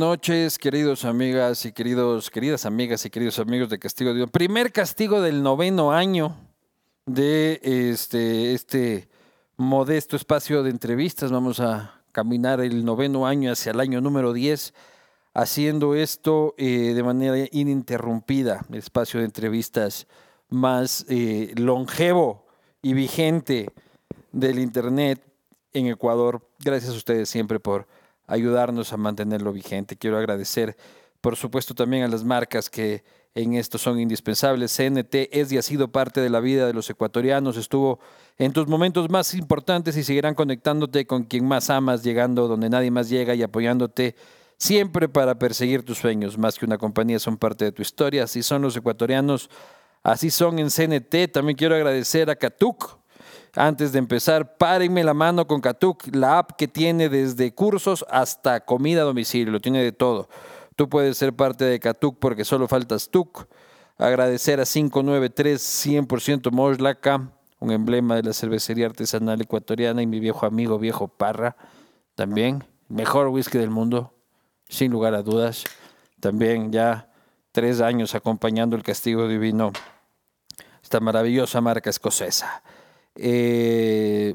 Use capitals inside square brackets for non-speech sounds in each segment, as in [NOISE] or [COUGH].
noches, queridos amigas y queridos, queridas amigas y queridos amigos de Castigo de Dios. Primer castigo del noveno año de este, este modesto espacio de entrevistas. Vamos a caminar el noveno año hacia el año número 10, haciendo esto eh, de manera ininterrumpida, el espacio de entrevistas más eh, longevo y vigente del Internet en Ecuador. Gracias a ustedes siempre por ayudarnos a mantenerlo vigente. Quiero agradecer, por supuesto, también a las marcas que en esto son indispensables. CNT es y ha sido parte de la vida de los ecuatorianos, estuvo en tus momentos más importantes y seguirán conectándote con quien más amas, llegando donde nadie más llega y apoyándote siempre para perseguir tus sueños. Más que una compañía, son parte de tu historia. Así son los ecuatorianos, así son en CNT. También quiero agradecer a Catuc antes de empezar, párenme la mano con Katuk, la app que tiene desde cursos hasta comida a domicilio, lo tiene de todo. Tú puedes ser parte de Katuk porque solo faltas TUC. Agradecer a 593 100% Moslaca, un emblema de la cervecería artesanal ecuatoriana y mi viejo amigo, viejo Parra, también. Mejor whisky del mundo, sin lugar a dudas. También ya tres años acompañando el castigo divino, esta maravillosa marca escocesa. Eh,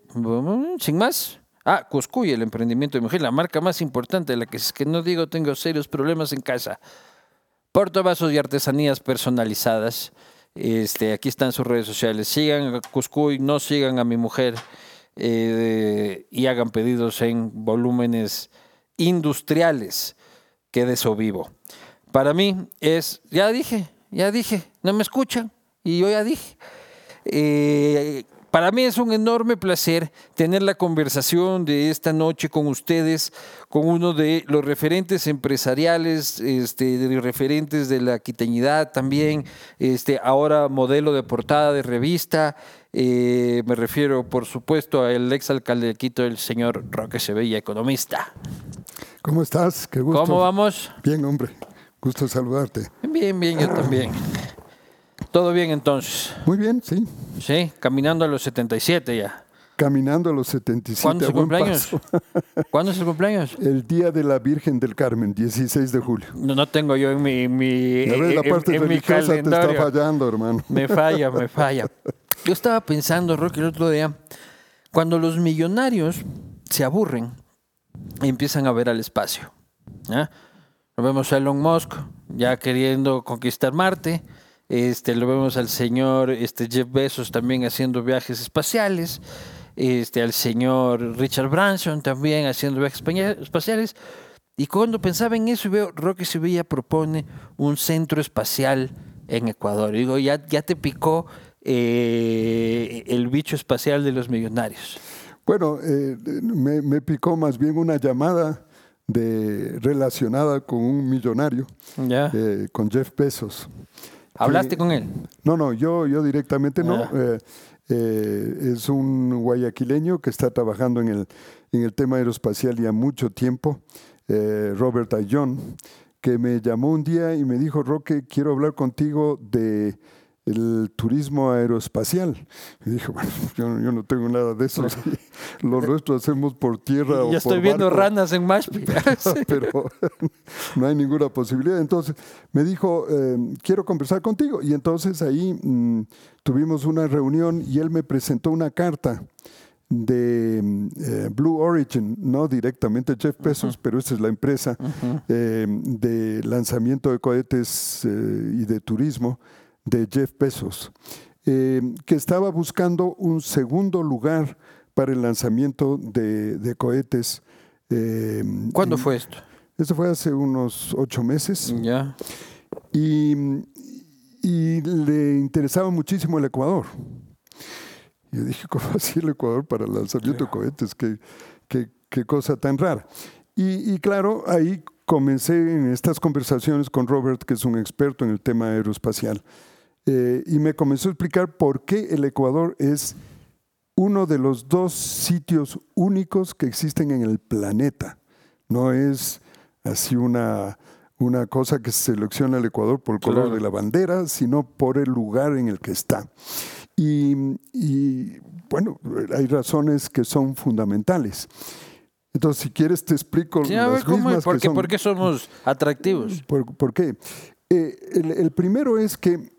sin más. Ah, Cuscuy, el emprendimiento de mujer, la marca más importante, la que es que no digo tengo serios problemas en casa. Portavasos y artesanías personalizadas. Este, aquí están sus redes sociales. Sigan a Cuscuy, no sigan a mi mujer eh, y hagan pedidos en volúmenes industriales, que de eso vivo. Para mí es, ya dije, ya dije, no me escuchan y yo ya dije. Eh, para mí es un enorme placer tener la conversación de esta noche con ustedes, con uno de los referentes empresariales, este, de los referentes de la quiteñidad también, este, ahora modelo de portada de revista. Eh, me refiero, por supuesto, al ex alcalde de Quito, el señor Roque Sevilla, economista. ¿Cómo estás? Qué gusto. ¿Cómo vamos? Bien, hombre. Gusto saludarte. Bien, bien, yo también. ¿Todo bien entonces? Muy bien, sí. Sí, caminando a los 77 ya. Caminando a los 77. ¿Cuándo es el cumpleaños? [LAUGHS] ¿Cuándo es el cumpleaños? El día de la Virgen del Carmen, 16 de julio. No, no tengo yo en mi, mi, la parte en, mi calendario. te está fallando, hermano. Me falla, me [LAUGHS] falla. Yo estaba pensando, Rocky, el otro día, cuando los millonarios se aburren y empiezan a ver al espacio. ¿ya? Lo vemos a Elon Musk ya queriendo conquistar Marte este, lo vemos al señor este, Jeff Bezos también haciendo viajes espaciales. Este, al señor Richard Branson también haciendo viajes espaciales. Y cuando pensaba en eso, veo Roque Sevilla propone un centro espacial en Ecuador. digo, ya, ya te picó eh, el bicho espacial de los millonarios. Bueno, eh, me, picó más bien una llamada de, relacionada con un millonario, eh, con Jeff Bezos. ¿Hablaste con él? No, no, yo, yo directamente no. Ah. Eh, eh, es un guayaquileño que está trabajando en el, en el tema aeroespacial ya mucho tiempo, eh, Robert Ayón, que me llamó un día y me dijo, Roque, quiero hablar contigo de el turismo aeroespacial. Y dije, bueno, [LAUGHS] yo, no tengo nada de eso. Lo nuestro hacemos por tierra ya estoy viendo ranas en Mashpi. [LAUGHS] Pero [LAUGHS] no hay ninguna posibilidad. Entonces me dijo, em, quiero conversar contigo. Y entonces ahí mm, tuvimos una reunión y él me presentó una carta de eh, Blue Origin, no directamente Jeff Bezos, pero esta es la empresa em, de lanzamiento de cohetes eh, y de turismo de Jeff Bezos, eh, que estaba buscando un segundo lugar para el lanzamiento de, cohetes. Eh, ¿Cuándo fue esto? Esto fue hace unos ocho meses. Ya. Y, le interesaba muchísimo el Ecuador. Yo dije, ¿cómo así el Ecuador para el lanzamiento de cohetes? Qué, qué, cosa tan rara. Y, y, claro, ahí comencé en estas conversaciones con Robert, que es un experto en el tema aeroespacial. Eh, y me comenzó a explicar por qué el Ecuador es uno de los dos sitios únicos que existen en el planeta. No es así una, una cosa que se selecciona el Ecuador por el color Claro. de la bandera, sino por el lugar en el que está. Y, y, bueno, hay razones que son fundamentales. Entonces, si quieres, te explico Sí, ver, las ¿cómo mismas es? ¿Por que qué, son- por qué somos atractivos? ¿Por, por qué? Eh, el, el primero es que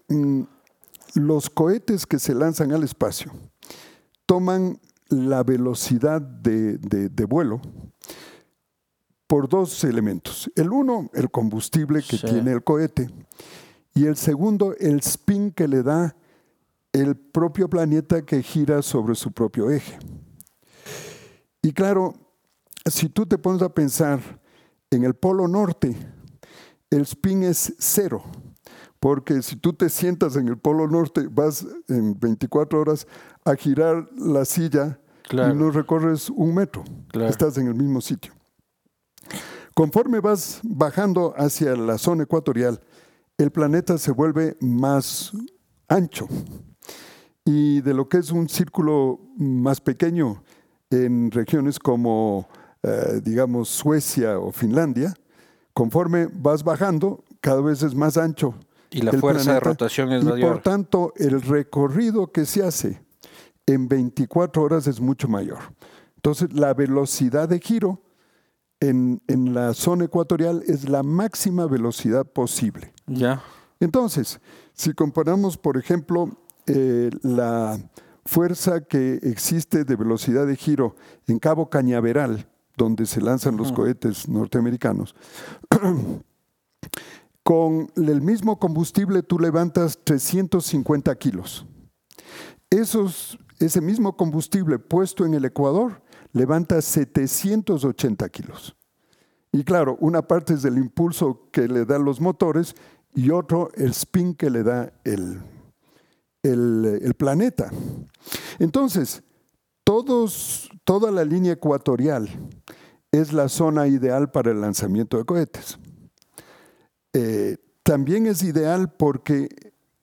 los cohetes que se lanzan al espacio toman la velocidad de, de- de vuelo por dos elementos. El uno, el combustible que Sí. tiene el cohete. Y el segundo, el spin que le da el propio planeta que gira sobre su propio eje. Y claro, si tú te pones a pensar en el polo norte, el spin es cero, porque si tú te sientas en el polo norte, vas en 24 horas a girar la silla Claro. y no recorres un metro, Claro. estás en el mismo sitio. Conforme vas bajando hacia la zona ecuatorial, el planeta se vuelve más ancho y de lo que es un círculo más pequeño en regiones como, eh, digamos, Suecia o Finlandia, conforme vas bajando, cada vez es más ancho. Y la fuerza de rotación es y mayor. por tanto, el recorrido que se hace en 24 horas es mucho mayor. Entonces, la velocidad de giro en, en la zona ecuatorial es la máxima velocidad posible. Ya. Entonces, si comparamos, por ejemplo, eh, la fuerza que existe de velocidad de giro en Cabo Cañaveral, donde se lanzan los cohetes norteamericanos, [CLEARS THROAT] [CLEARS THROAT] con el mismo combustible tú levantas 350 kilos. Ese mismo combustible puesto en el Ecuador levanta 780 kilos. Y claro, una parte es el impulso que le dan los motores y otro el spin que le da el, el, planeta. Entonces, toda la línea ecuatorial es la zona ideal para el lanzamiento de cohetes. Eh, también es ideal porque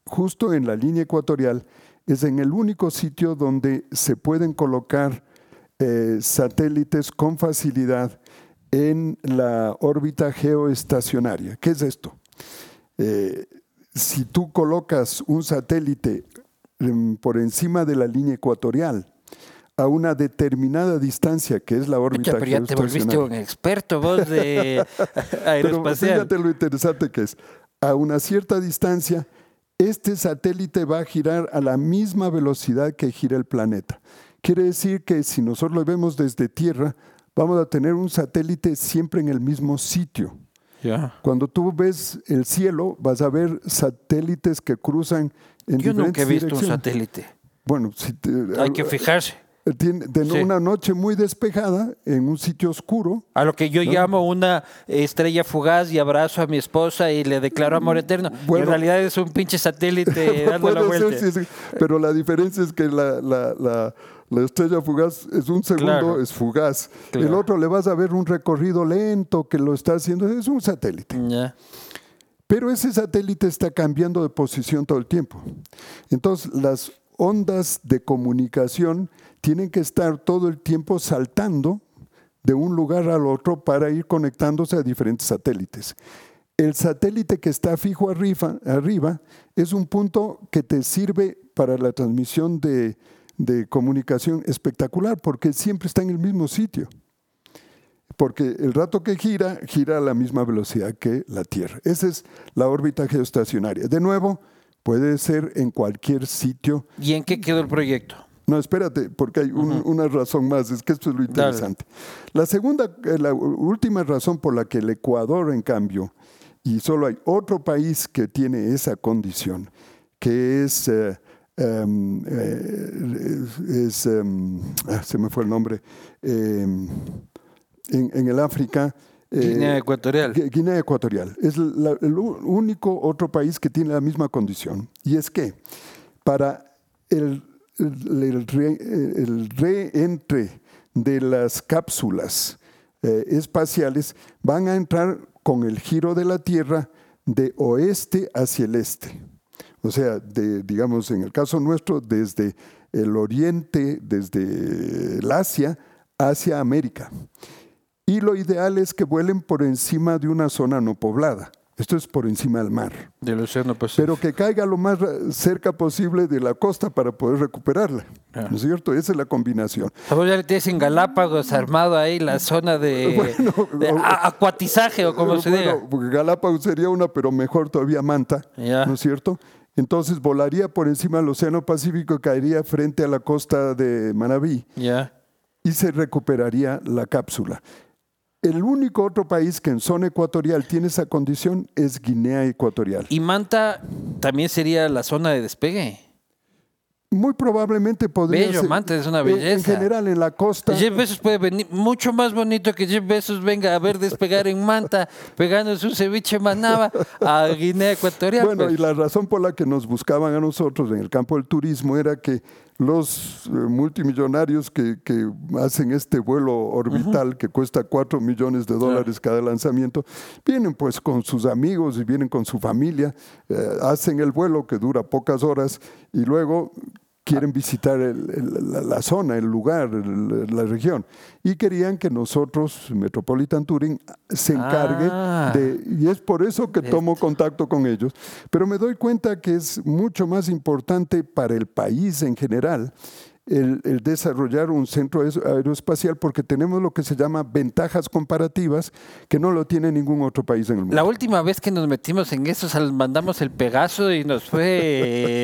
justo en la línea ecuatorial es en el único sitio donde se pueden colocar eh, satélites con facilidad en la órbita geoestacionaria. ¿Qué es esto? Eh, si tú colocas un satélite em, por encima de la línea ecuatorial a una determinada distancia, que es la órbita Pucha, pero ya te volviste un experto vos de [LAUGHS] Pero aeroespacial. fíjate lo interesante que es. A una cierta distancia, este satélite va a girar a la misma velocidad que gira el planeta. Quiere decir que si nosotros lo vemos desde Tierra, vamos a tener un satélite siempre en el mismo sitio. Ya. Cuando tú ves el cielo, vas a ver satélites que cruzan en Yo nunca he diferentes visto un direcciones. satélite. Bueno, si te- Hay que fijarse. Tiene- de Sí. una noche muy despejada, en un sitio oscuro, A lo que yo llamo una estrella fugaz y abrazo a mi esposa y le declaro amor eterno. Y Bueno. en realidad es un pinche satélite [LAUGHS] dando la ser, vuelta. sí, sí, pero la diferencia es que la, la- la- la estrella fugaz es un segundo, Claro. es fugaz. Claro. El otro le vas a ver un recorrido lento que lo está haciendo, es un satélite. Ya. Pero ese satélite está cambiando de posición todo el tiempo. Entonces, las ondas de comunicación tienen que estar todo el tiempo saltando de un lugar al otro para ir conectándose a diferentes satélites. El satélite que está fijo arriba, es un punto que te sirve para la transmisión de, de comunicación espectacular porque siempre está en el mismo sitio. Porque el rato que gira, gira a la misma velocidad que la Tierra. Esa es la órbita geoestacionaria. De nuevo, puede ser en cualquier sitio. ¿Y en qué quedó el proyecto? No, espérate, porque hay un- una razón más, es que esto es lo Dale. interesante. La segunda, eh, la última razón por la que el Ecuador, en cambio, y solo hay otro país que tiene esa condición, que es, eh, em, eh, es, ah, se me fue el nombre, em, en, en el África. Eh, Guinea Ecuatorial. Gu- Guinea Ecuatorial. Es la- el único otro país que tiene la misma condición. Y es que para el, el, el re- el reentre de las cápsulas eh, espaciales van a entrar con el giro de la Tierra de oeste hacia el este. O sea, de, digamos, en el caso nuestro, desde el oriente, desde el Asia hacia América. Y lo ideal es que vuelen por encima de una zona no poblada. Esto es por encima del mar. Del océano Pacífico. Pero que caiga lo más cerca posible de la costa para poder recuperarla. Ah. ¿No es cierto? Esa es la combinación. A vos ya le tienes en Galápagos armado ahí la zona de, [LAUGHS] Bueno, [LAUGHS] acuatizaje o como se Bueno, diga. porque Galápagos sería una, pero mejor todavía Manta, Ya. ¿no es cierto? Entonces volaría por encima del Océano Pacífico, caería frente a la costa de Manabí Ya. y se recuperaría la cápsula. El único otro país que en zona ecuatorial tiene esa condición es Guinea Ecuatorial. Y Manta también sería la zona de despegue. Muy probablemente podría Bello, ser- Manta, es una en- En belleza. general, en la costa. Jeff Bezos puede venir mucho más bonito que Jeff Bezos venga a ver despegar en Manta, [LAUGHS] pegándose un ceviche manaba a Guinea Ecuatorial. Bueno, pues. y la razón por la que nos buscaban a nosotros en el campo del turismo era que los eh, multimillonarios que, que hacen este vuelo orbital que cuesta 4 millones de dólares cada lanzamiento, vienen pues con sus amigos y vienen con su familia, eh, hacen el vuelo que dura pocas horas y luego quieren visitar el- el- la, la zona, el lugar, el- la región. Y querían que nosotros, Metropolitan Touring, se encargue Ah. de... Y es por eso que tomo contacto con ellos. Pero me doy cuenta que es mucho más importante para el país en general el, el desarrollar un centro aer- aeroespacial porque tenemos lo que se llama ventajas comparativas que no lo tiene ningún otro país en el mundo. La última vez que nos metimos en eso, mandamos el Pegaso y nos fue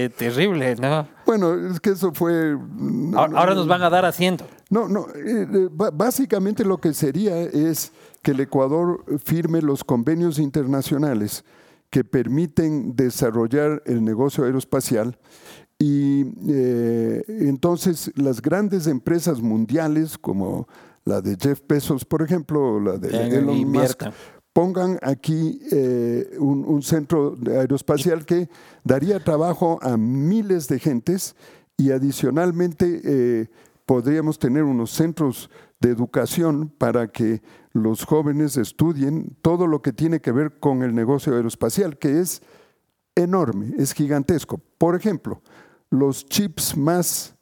eh, [LAUGHS] terrible, ¿no? Bueno, es que eso fue... no, Ahora, no, ahora no. nos van a dar haciendo. No, no. eh, eh, básicamente lo que sería es que el Ecuador firme los convenios internacionales que permiten desarrollar el negocio aeroespacial y eh, entonces las grandes empresas mundiales como la de Jeff Bezos, por ejemplo, o la de Elon Musk, pongan aquí eh, un, un centro aeroespacial que daría trabajo a miles de gentes y adicionalmente eh, podríamos tener unos centros de educación para que los jóvenes estudien todo lo que tiene que ver con el negocio aeroespacial, que es enorme, es gigantesco. Por ejemplo, los chips más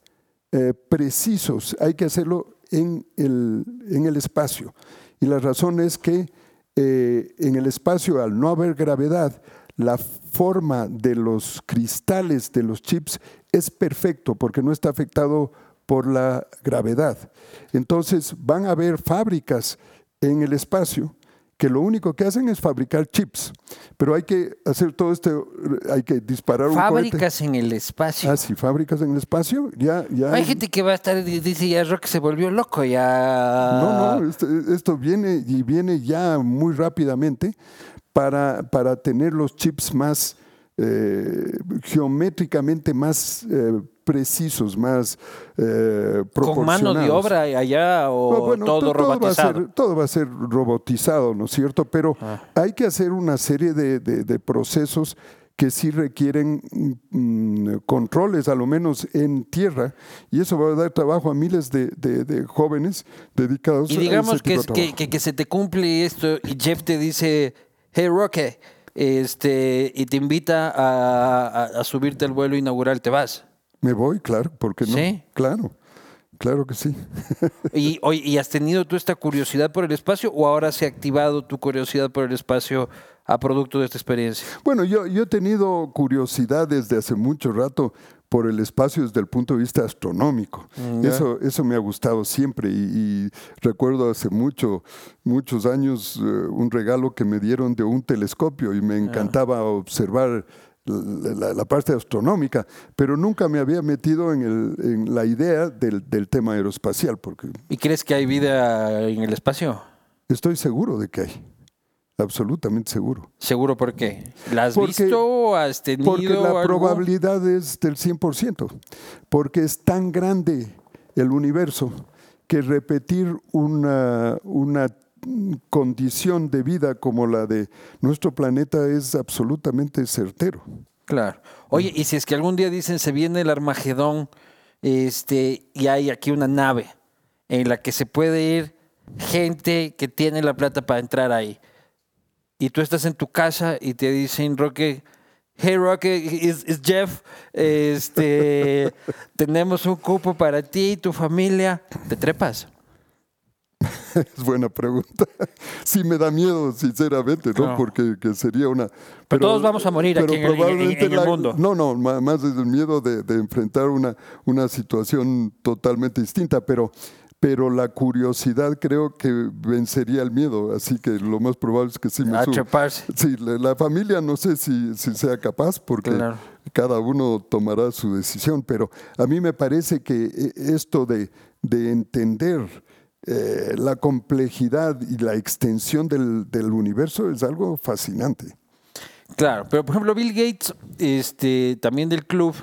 eh, precisos hay que hacerlo en el, en el espacio. Y la razón es que eh, en el espacio, al no haber gravedad, la forma de los cristales de los chips es perfecto porque no está afectado por la gravedad. Entonces van a haber fábricas en el espacio que lo único que hacen es fabricar chips, pero hay que hacer todo esto, hay que disparar un cohete. Fábricas en el espacio. Ah, sí, fábricas en el espacio, ya, ya. Hay gente que va a estar, dice ya Rock se volvió loco, ya. No, no, esto, esto viene y viene ya muy rápidamente para, para tener los chips más eh, geométricamente más eh, precisos, más eh, Con mano de obra allá o No, bueno, todo to- va a robotizado. ser, todo va a ser robotizado, ¿no es cierto? Pero Ah. hay que hacer una serie de, de- de procesos que sí requieren mm, controles, a lo menos en tierra, y eso va a dar trabajo a miles de, de- de jóvenes dedicados Y a ese que, tipo es- de que, que- que se te cumple esto y Jeff te dice, hey Roque, este, y te invita a, a- a subirte al vuelo inaugural, te vas. Me voy, claro, ¿por qué no? ¿Sí? Claro, claro que sí. [LAUGHS] Y, ¿Y has tenido tú esta curiosidad por el espacio o ahora se ha activado tu curiosidad por el espacio a producto de esta experiencia? Bueno, yo, yo he tenido curiosidad desde hace mucho rato por el espacio desde el punto de vista astronómico. Ya. Eso, eso me ha gustado siempre y, y recuerdo hace mucho, muchos años eh, un regalo que me dieron de un telescopio y me encantaba observar la, la- la parte astronómica, pero nunca me había metido en, el- en la idea del, del tema aeroespacial, porque ¿Y crees que hay vida en el espacio? estoy seguro de que hay, absolutamente seguro. Seguro, ¿por qué? ¿La has Porque- visto o has tenido Porque la algo? probabilidad es del 100%, porque es tan grande el universo que repetir una, una condición de vida como la de nuestro planeta es absolutamente certero. Claro. Oye, y si es que algún día dicen se viene el Armagedón, este, y hay aquí una nave en la que se puede ir gente que tiene la plata para entrar ahí. Y tú estás en tu casa y te dicen, Roque, hey Roque, es Jeff, este, [LAUGHS] tenemos un cupo para ti y tu familia. ¿Te trepas? es buena pregunta. [LAUGHS] Sí me da miedo, sinceramente, ¿no? Porque que sería una... Pero todos vamos a morir aquí en el- en- en- en el mundo. No, no, más es el miedo de, de enfrentar una, una situación totalmente distinta, pero, pero la curiosidad creo que vencería el miedo, así que lo más probable es que sí me A suba. Sí, la, la familia no sé si, si sea capaz, porque Claro. cada uno tomará su decisión, pero a mí me parece que eh, esto de, de entender eh, la complejidad y la extensión del, del universo es algo fascinante. Claro, pero por ejemplo Bill Gates, este, también del club,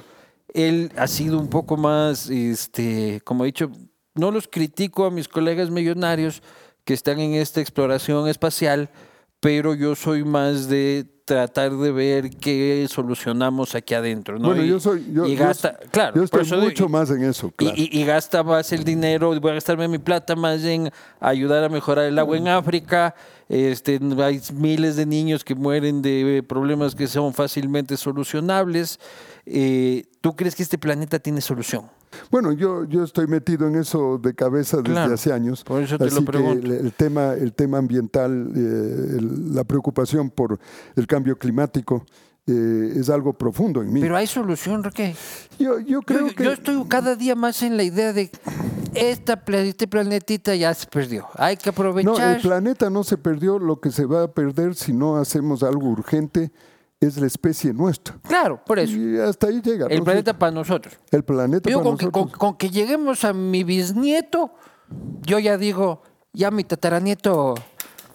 él ha sido un poco más, este, como he dicho, no los critico a mis colegas millonarios que están en esta exploración espacial, pero yo soy más de tratar de ver qué solucionamos aquí adentro, ¿no? Bueno, Y- yo soy, yo, y yo- gasta, claro, yo estoy eso mucho y- más en eso, y- claro. Y, y gasta más el dinero, voy a gastarme mi plata más en ayudar a mejorar el agua en África. Este, hay miles de niños que mueren de problemas que son fácilmente solucionables. Eh, ¿Tú crees que este planeta tiene solución? Bueno, yo, yo estoy metido en eso de cabeza desde Claro, hace años. por eso te lo así que pregunto. el, el tema, el tema ambiental, eh, el- la preocupación por el cambio climático eh, es algo profundo en mí. Pero hay solución, Roque. yo, yo creo yo, que yo estoy cada día más en la idea de esta, este planetita ya se perdió. Hay que no, aprovechar. el planeta no se perdió. Lo que se va a perder si no hacemos algo urgente es la especie nuestra. claro, por eso. Y hasta ahí llega. El ¿no? planeta para nosotros. El planeta Digo, para con que, con, nosotros. con que lleguemos a mi bisnieto, yo ya digo, ya mi tataranieto,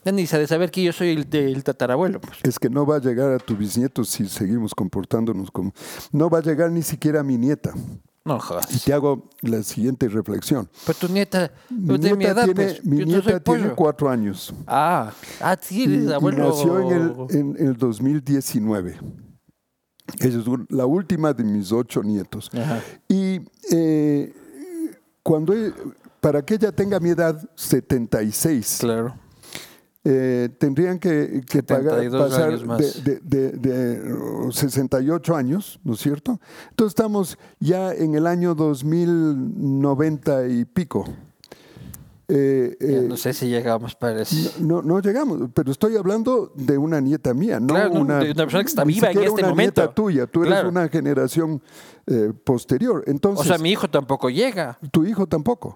ya ni de saber que yo soy el, el tatarabuelo. Pues. Es que no va a llegar a tu bisnieto si seguimos comportándonos como... No va a llegar ni siquiera a mi nieta. No Y te hago la siguiente reflexión. Pero tu nieta, Mi de mi nieta edad, tiene, pues, mi nieta tiene cuatro años. Ah, ah, sí, Y, eres y abuelo. nació en el, en el 2019. Ella es la última de mis ocho nietos. Ajá. Y eh, cuando e- para que ella tenga mi edad, 76, Claro. Eh, tendrían que, que pagar, 72 pasar de, de- de- de, uh, 68 años, ¿no es cierto? Entonces estamos ya en el año 2090 y pico. Eh, eh, no sé si llegamos para eso. no, no llegamos, pero estoy hablando de una nieta mía, no Claro, no, una, de una persona que está viva en este una momento. nieta tuya. Tú eres Claro. una generación eh, posterior. O Entonces, sea, mi hijo tampoco llega. tu hijo tampoco.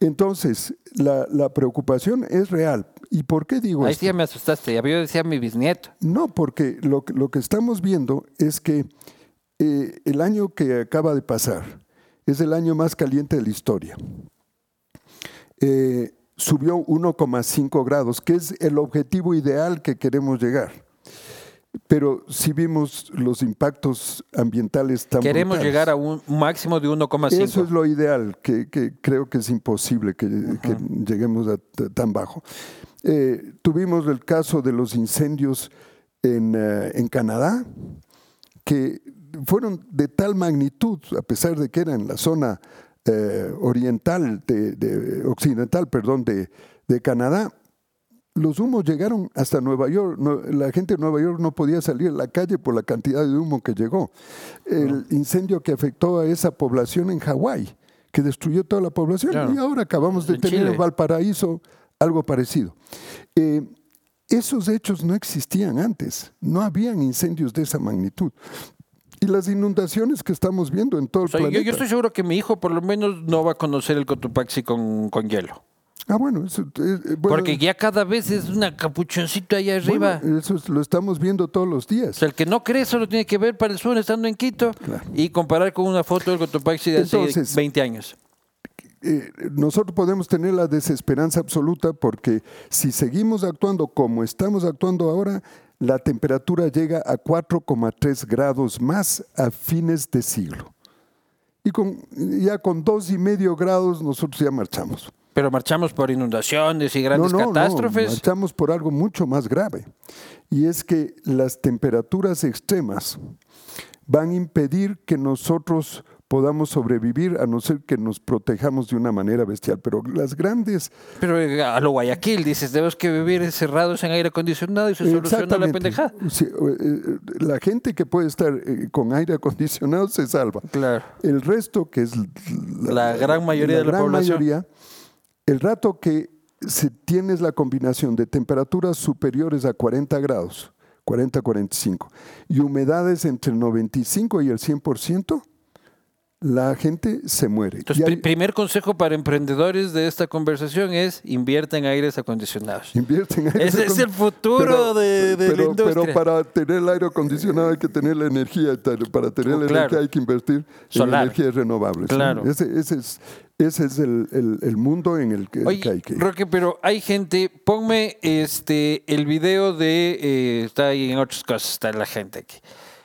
Entonces, la, la preocupación es real. ¿Y por qué digo Ahí esto? sí ya me asustaste. Ya yo decía mi bisnieto. No, porque lo, que- lo que estamos viendo es que eh, el año que acaba de pasar es el año más caliente de la historia. Eh, subió 1,5 grados, que es el objetivo ideal que queremos llegar. Pero si vimos los impactos ambientales tan Queremos brutales. llegar a un máximo de 1,5. Eso es lo ideal, que, que creo que es imposible que, que lleguemos a tan bajo. Eh, tuvimos el caso de los incendios en, eh, en Canadá, que fueron de tal magnitud, a pesar de que era en la zona eh, oriental, de, de- occidental, perdón, de, de Canadá, los humos llegaron hasta Nueva York. La gente de Nueva York no podía salir a la calle por la cantidad de humo que llegó. El incendio que afectó a esa población en Hawái, que destruyó toda la población. Claro. Y ahora acabamos de En tener Chile. en Valparaíso algo parecido. Eh, esos hechos no existían antes. No habían incendios de esa magnitud. Y las inundaciones que estamos viendo en todo el O sea, yo, planeta. yo estoy seguro que mi hijo por lo menos no va a conocer el Cotopaxi con, con hielo. Ah, bueno, eso, eh, eh, bueno, Porque ya cada vez es una capuchoncito allá arriba. bueno, eso es- lo estamos viendo todos los días. O sea, el que no cree solo tiene que ver para el sur estando en Quito y comparar con una foto del Cotopaxi de hace Entonces- 20 años. eh, nosotros podemos tener la desesperanza absoluta porque si seguimos actuando como estamos actuando ahora, la temperatura llega a 4,3 grados más a fines de siglo. Y con, ya con dos y medio grados nosotros ya marchamos. Pero marchamos por inundaciones y grandes no, no, catástrofes. No, marchamos por algo mucho más grave. Y es que las temperaturas extremas van a impedir que nosotros podamos sobrevivir a no ser que nos protejamos de una manera bestial. Pero las grandes... Pero a lo Guayaquil dices, tenemos que vivir encerrados en aire acondicionado y se soluciona la pendejada. Sí, eh, eh, la gente que puede estar eh, con aire acondicionado se salva. Claro. El resto, que es La gran mayoría de la gran población. mayoría, el rato que si tienes la combinación de temperaturas superiores a 40 grados, 40 45, y humedades entre el 95 y el 100%, la gente se muere. Entonces, el primer consejo para emprendedores de esta conversación es invierta en aires acondicionados. Invierten en Ese es el futuro de, de pero, la industria. Pero para tener el aire acondicionado hay que tener la energía. Para tener oh, la energía hay que invertir en energías renovables. Claro. Ese, ese, es, ese es el, el, mundo en el que, hay que ir. Roque, pero hay gente, ponme este el video de, eh, está ahí en otras cosas, está la gente aquí.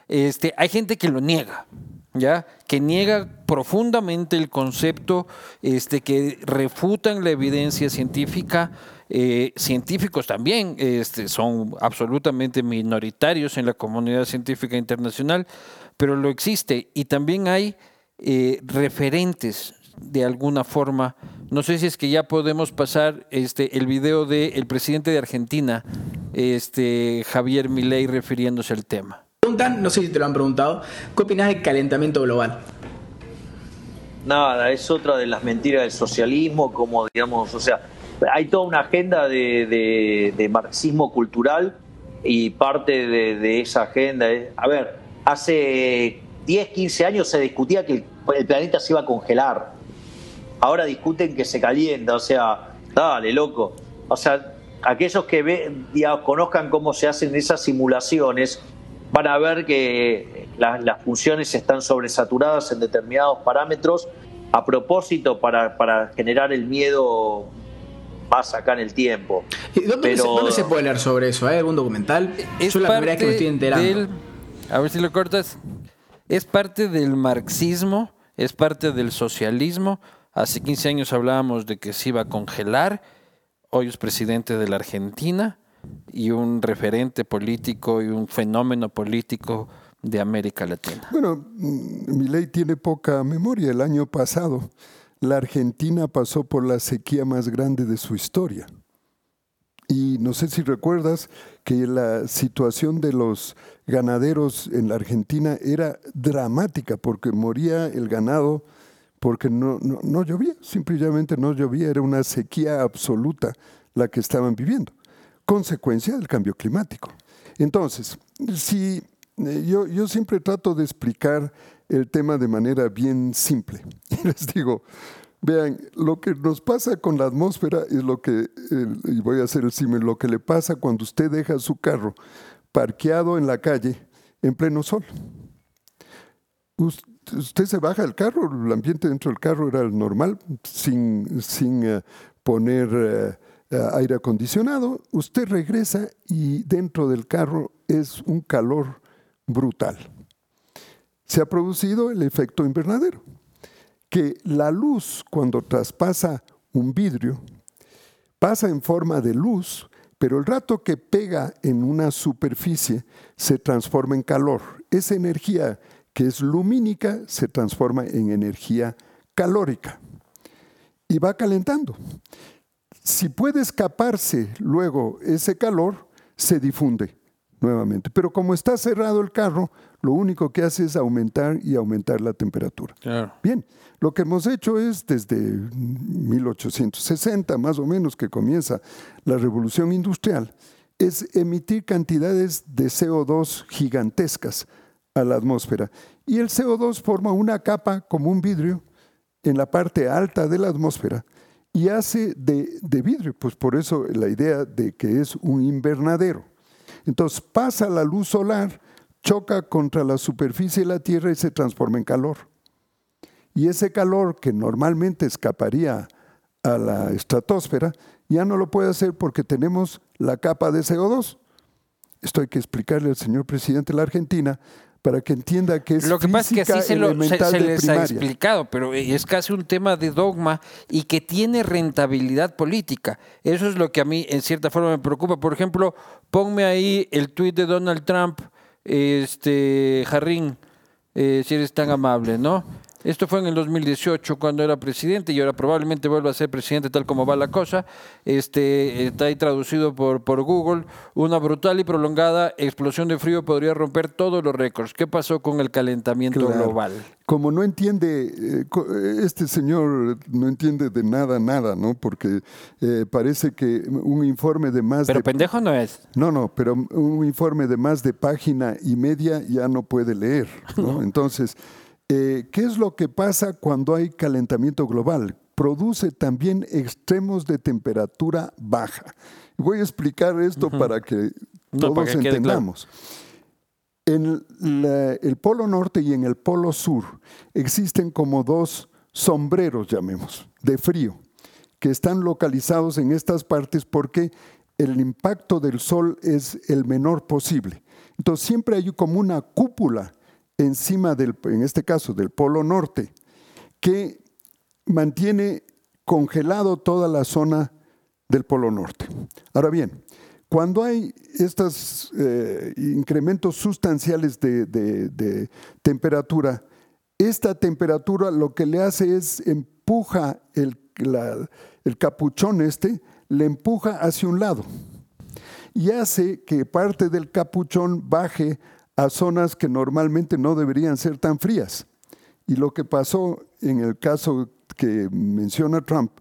Este, hay gente que lo niega. ¿Ya? que niega profundamente el concepto, este, que refutan la evidencia científica. Eh, científicos también este, son absolutamente minoritarios en la comunidad científica internacional, pero lo existe. Y también hay eh, referentes de alguna forma. No sé si es que ya podemos pasar este, el video del presidente de Argentina, este, Javier Milei, refiriéndose al tema no sé si te lo han preguntado, ¿qué opinas del calentamiento global? Nada, es otra de las mentiras del socialismo, como digamos, o sea, hay toda una agenda de, marxismo cultural y parte de, esa agenda es, a ver, hace 10, 15 años se discutía que el, planeta se iba a congelar, ahora discuten que se calienta, o sea, dale, loco, o sea, aquellos que ve, conozcan cómo se hacen esas simulaciones, van a ver que las funciones están sobresaturadas en determinados parámetros a propósito para, generar el miedo más acá en el tiempo. dónde, se, puede leer sobre eso? ¿Hay algún documental? Es Yo la primera vez que me estoy enterando. a ver si lo cortas. Es parte del marxismo, es parte del socialismo. Hace 15 años hablábamos de que se iba a congelar. Hoy es presidente de la Argentina y un referente político y un fenómeno político de América Latina. Bueno, mm, mi ley tiene poca memoria. El año pasado la Argentina pasó por la sequía más grande de su historia. Y no sé si recuerdas que la situación de los ganaderos en la Argentina era dramática porque moría el ganado porque no, no, no llovía, simplemente no llovía, era una sequía absoluta la que estaban viviendo consecuencia del cambio climático. Entonces, si eh, yo, yo siempre trato de explicar el tema de manera bien simple. [LAUGHS] Les digo, vean, lo que nos pasa con la atmósfera es lo que, y voy a hacer el símil, lo que le pasa cuando usted deja su carro parqueado en la calle en pleno sol. Usted se baja del carro, el ambiente dentro del carro era el normal, sin, sin eh, poner... Eh, aire acondicionado, usted regresa y dentro del carro es un calor brutal. Se ha producido el efecto invernadero, que la luz cuando traspasa un vidrio pasa en forma de luz, pero el rato que pega en una superficie se transforma en calor. Esa energía que es lumínica se transforma en energía calórica y va calentando. Si puede escaparse luego ese calor, se difunde nuevamente. Pero como está cerrado el carro, lo único que hace es aumentar y aumentar la temperatura. Bien, lo que hemos hecho es desde 1860, más o menos, que comienza la revolución industrial, es emitir cantidades de CO2 gigantescas a la atmósfera. Y el CO2 forma una capa como un vidrio en la parte alta de la atmósfera y hace de, vidrio, pues por eso la idea de que es un invernadero. Entonces pasa la luz solar, choca contra la superficie de la Tierra y se transforma en calor. Y ese calor que normalmente escaparía a la estratosfera, ya no lo puede hacer porque tenemos la capa de CO2. Esto hay que explicarle al señor presidente de la Argentina para que entienda que es Lo que pasa es que así se, lo, se, les ha explicado, pero es casi un tema de dogma y que tiene rentabilidad política. Eso es lo que a mí en cierta forma me preocupa. Por ejemplo, ponme ahí el tuit de Donald Trump, este Jarrín, eh, si eres tan amable, ¿no? Esto fue en el 2018 cuando era presidente y ahora probablemente vuelva a ser presidente tal como va la cosa. Este está ahí traducido por, por Google. Una brutal y prolongada explosión de frío podría romper todos los récords. ¿Qué pasó con el calentamiento Claro. global? Como no entiende, eh, co- este señor no entiende de nada, nada, ¿no? Porque eh, parece que un informe de más Pero de... pendejo no es. No, no, pero un informe de más de página y media ya no puede leer, ¿no? [LAUGHS] Entonces, eh, ¿qué es lo que pasa cuando hay calentamiento global? Produce también extremos de temperatura baja. Voy a explicar esto para que No, todos para que quede claro. entendamos. En la- el polo norte y en el polo sur existen como dos sombreros, llamemos, de frío, que están localizados en estas partes porque el impacto del sol es el menor posible. Entonces siempre hay como una cúpula encima del, en este caso, del polo norte, que mantiene congelado toda la zona del Polo Norte. Ahora bien, cuando hay estos eh, incrementos sustanciales de, temperatura, esta temperatura lo que le hace es empuja el capuchón este, le empuja hacia un lado y hace que parte del capuchón baje a zonas que normalmente no deberían ser tan frías. Y lo que pasó en el caso que menciona Trump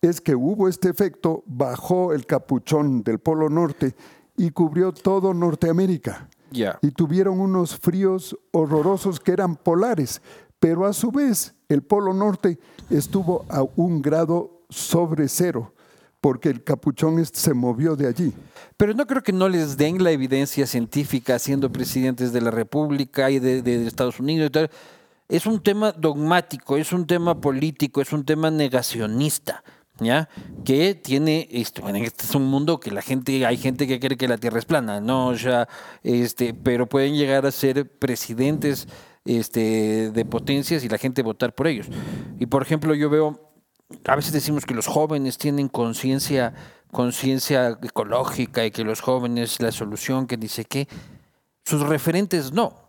es que hubo este efecto, bajó el capuchón del Polo Norte y cubrió todo Norteamérica. Ya. Y tuvieron unos fríos horrorosos que eran polares, pero a su vez el Polo Norte estuvo a un grado sobre cero, porque el capuchón este se movió de allí. Pero no creo que no les den la evidencia científica siendo presidentes de la República y de, Estados Unidos. Es un tema dogmático, es un tema político, es un tema negacionista, ¿ya? Que tiene, esto, bueno, este es un mundo que la gente, hay gente que cree que la Tierra es plana, ¿no? Sea, este, pero pueden llegar a ser presidentes este, de potencias y la gente votar por ellos. Y por ejemplo, yo veo a veces decimos que los jóvenes tienen conciencia conciencia ecológica y que los jóvenes la solución que dice que sus referentes no.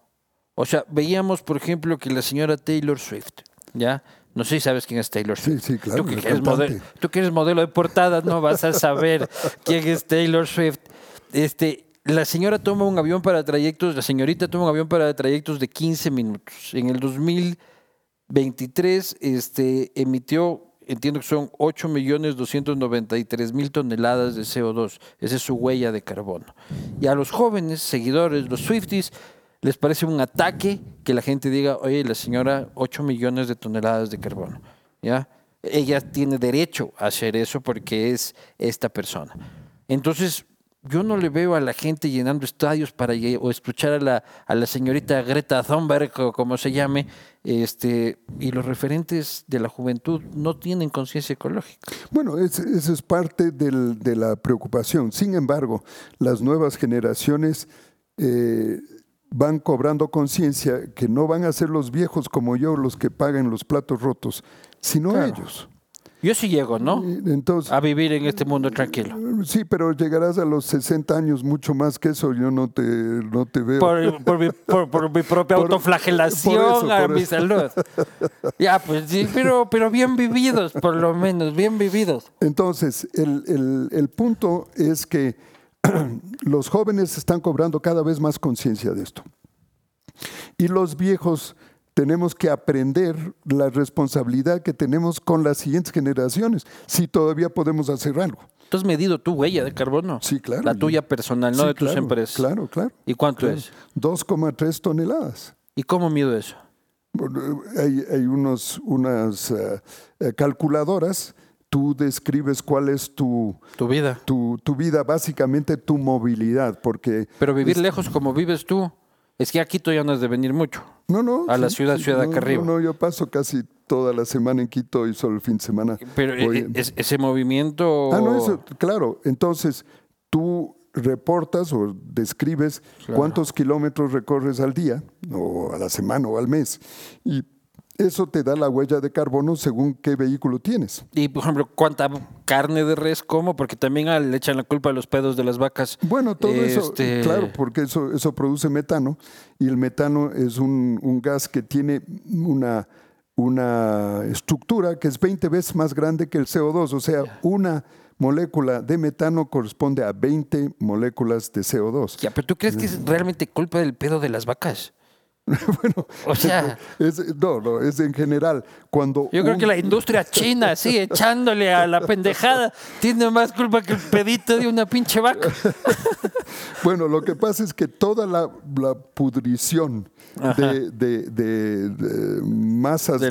O sea, veíamos por ejemplo que la señora Taylor Swift, ¿ya? No sé si sabes quién es Taylor Sí, Swift. sí, claro, Tú que, eres modelo, tú que eres modelo de portadas no vas a saber [LAUGHS] quién es Taylor Swift. Este, la señora toma un avión para trayectos, la señorita toma un avión para trayectos de 15 minutos. En el 2023 este, emitió, entiendo que son 8.293.000 toneladas de CO2. Esa es su huella de carbono. Y a los jóvenes seguidores, los Swifties, les parece un ataque que la gente diga, oye, la señora, 8 millones de toneladas de carbono. ¿Ya? Ella tiene derecho a hacer eso porque es esta persona. Entonces, yo no le veo a la gente llenando estadios para o escuchar a la, a la señorita Greta Thunberg o como se llame, este, y los referentes de la juventud no tienen conciencia ecológica. Bueno, es- eso es parte del- de la preocupación. Sin embargo, las nuevas generaciones eh, van cobrando conciencia que no van a ser los viejos como yo los que pagan los platos rotos, sino Claro. ellos. Yo sí llego, ¿no? Entonces, A vivir en este mundo tranquilo. sí, pero llegarás a los 60 años mucho más que eso. Yo no te, no te veo. Por, por mi, por- por mi propia autoflagelación eso, a mi eso. salud. Ya, pues sí, pero, pero bien vividos, por lo menos, bien vividos. Entonces, el, el- el punto es que [CLEARS THROAT] los jóvenes están cobrando cada vez más conciencia de esto. Y los viejos tenemos que aprender la responsabilidad que tenemos con las siguientes generaciones, si todavía podemos hacer algo. ¿Tú has medido tu huella de carbono? Sí, claro. La tuya personal, no Sí, de tus claro, empresas. Claro, claro. ¿Y cuánto claro. es? 2,3 toneladas. ¿Y cómo mido eso? Hay unos, unas eh, eh, calculadoras, tú describes cuál es tu, Tu vida. tu, tu vida, básicamente tu movilidad, porque... Pero vivir lejos como vives tú. Es que aquí tú ya no has de venir mucho. No, no. A la ciudad, ciudad no, acá arriba. No, no, yo paso casi toda la semana en Quito y solo el fin de semana. Pero voy- eh, es- ese movimiento... Ah, no, eso, claro. Entonces, tú reportas o describes cuántos kilómetros recorres al día, o a la semana o al mes. Y eso te da la huella de carbono según qué vehículo tienes. Y, por ejemplo, ¿cuánta carne de res como? Porque también ah, le echan la culpa a los pedos de las vacas. Bueno, todo eso, Este, claro, porque eso, eso produce metano y el metano es un, un gas que tiene una, una estructura que es 20 veces más grande que el CO2, o sea, una molécula de metano corresponde a 20 moléculas de CO2. Ya, pero ¿tú crees que es realmente culpa del pedo de las vacas? [LAUGHS] bueno, O sea, es- no, no, es en general. Cuando yo creo un- que la industria china, sí, echándole a la pendejada, tiene más culpa que el pedito de una pinche vaca. [LAUGHS] Bueno, lo que pasa es que toda la, la pudrición de, de- de- de masas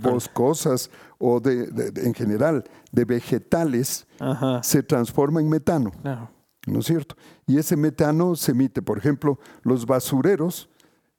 boscosas o de, en general de vegetales Ajá. se transforma en metano, Claro. ¿no es cierto? Y ese metano se emite, por ejemplo, los basureros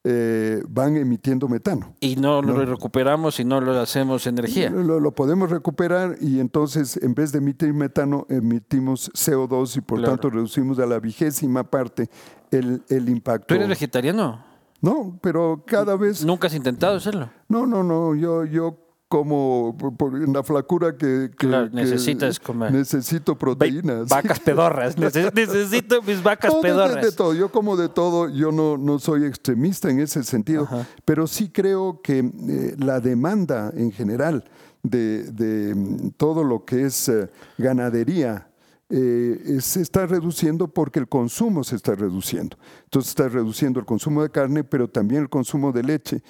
eh, van emitiendo metano. Y no lo recuperamos y no lo hacemos energía. Lo, lo podemos recuperar y entonces en vez de emitir metano emitimos CO2 y por Claro. tanto reducimos a la vigésima parte el, el impacto. ¿Tú eres vegetariano? No, pero cada vez... ¿Nunca has intentado hacerlo? No, no, no, yo, yo como por, la flacura que, que- Claro, que necesitas comer. Necesito proteínas. Vacas [LAUGHS] pedorras. Nece- Necesito mis vacas de- pedorras. De, todo, yo como de todo, yo no, no soy extremista en ese sentido, pero sí creo que eh, la demanda en general de, de, mm, todo lo que es eh, ganadería eh, se está reduciendo porque el consumo se está reduciendo. Entonces está reduciendo el consumo de carne, pero también el consumo de leche.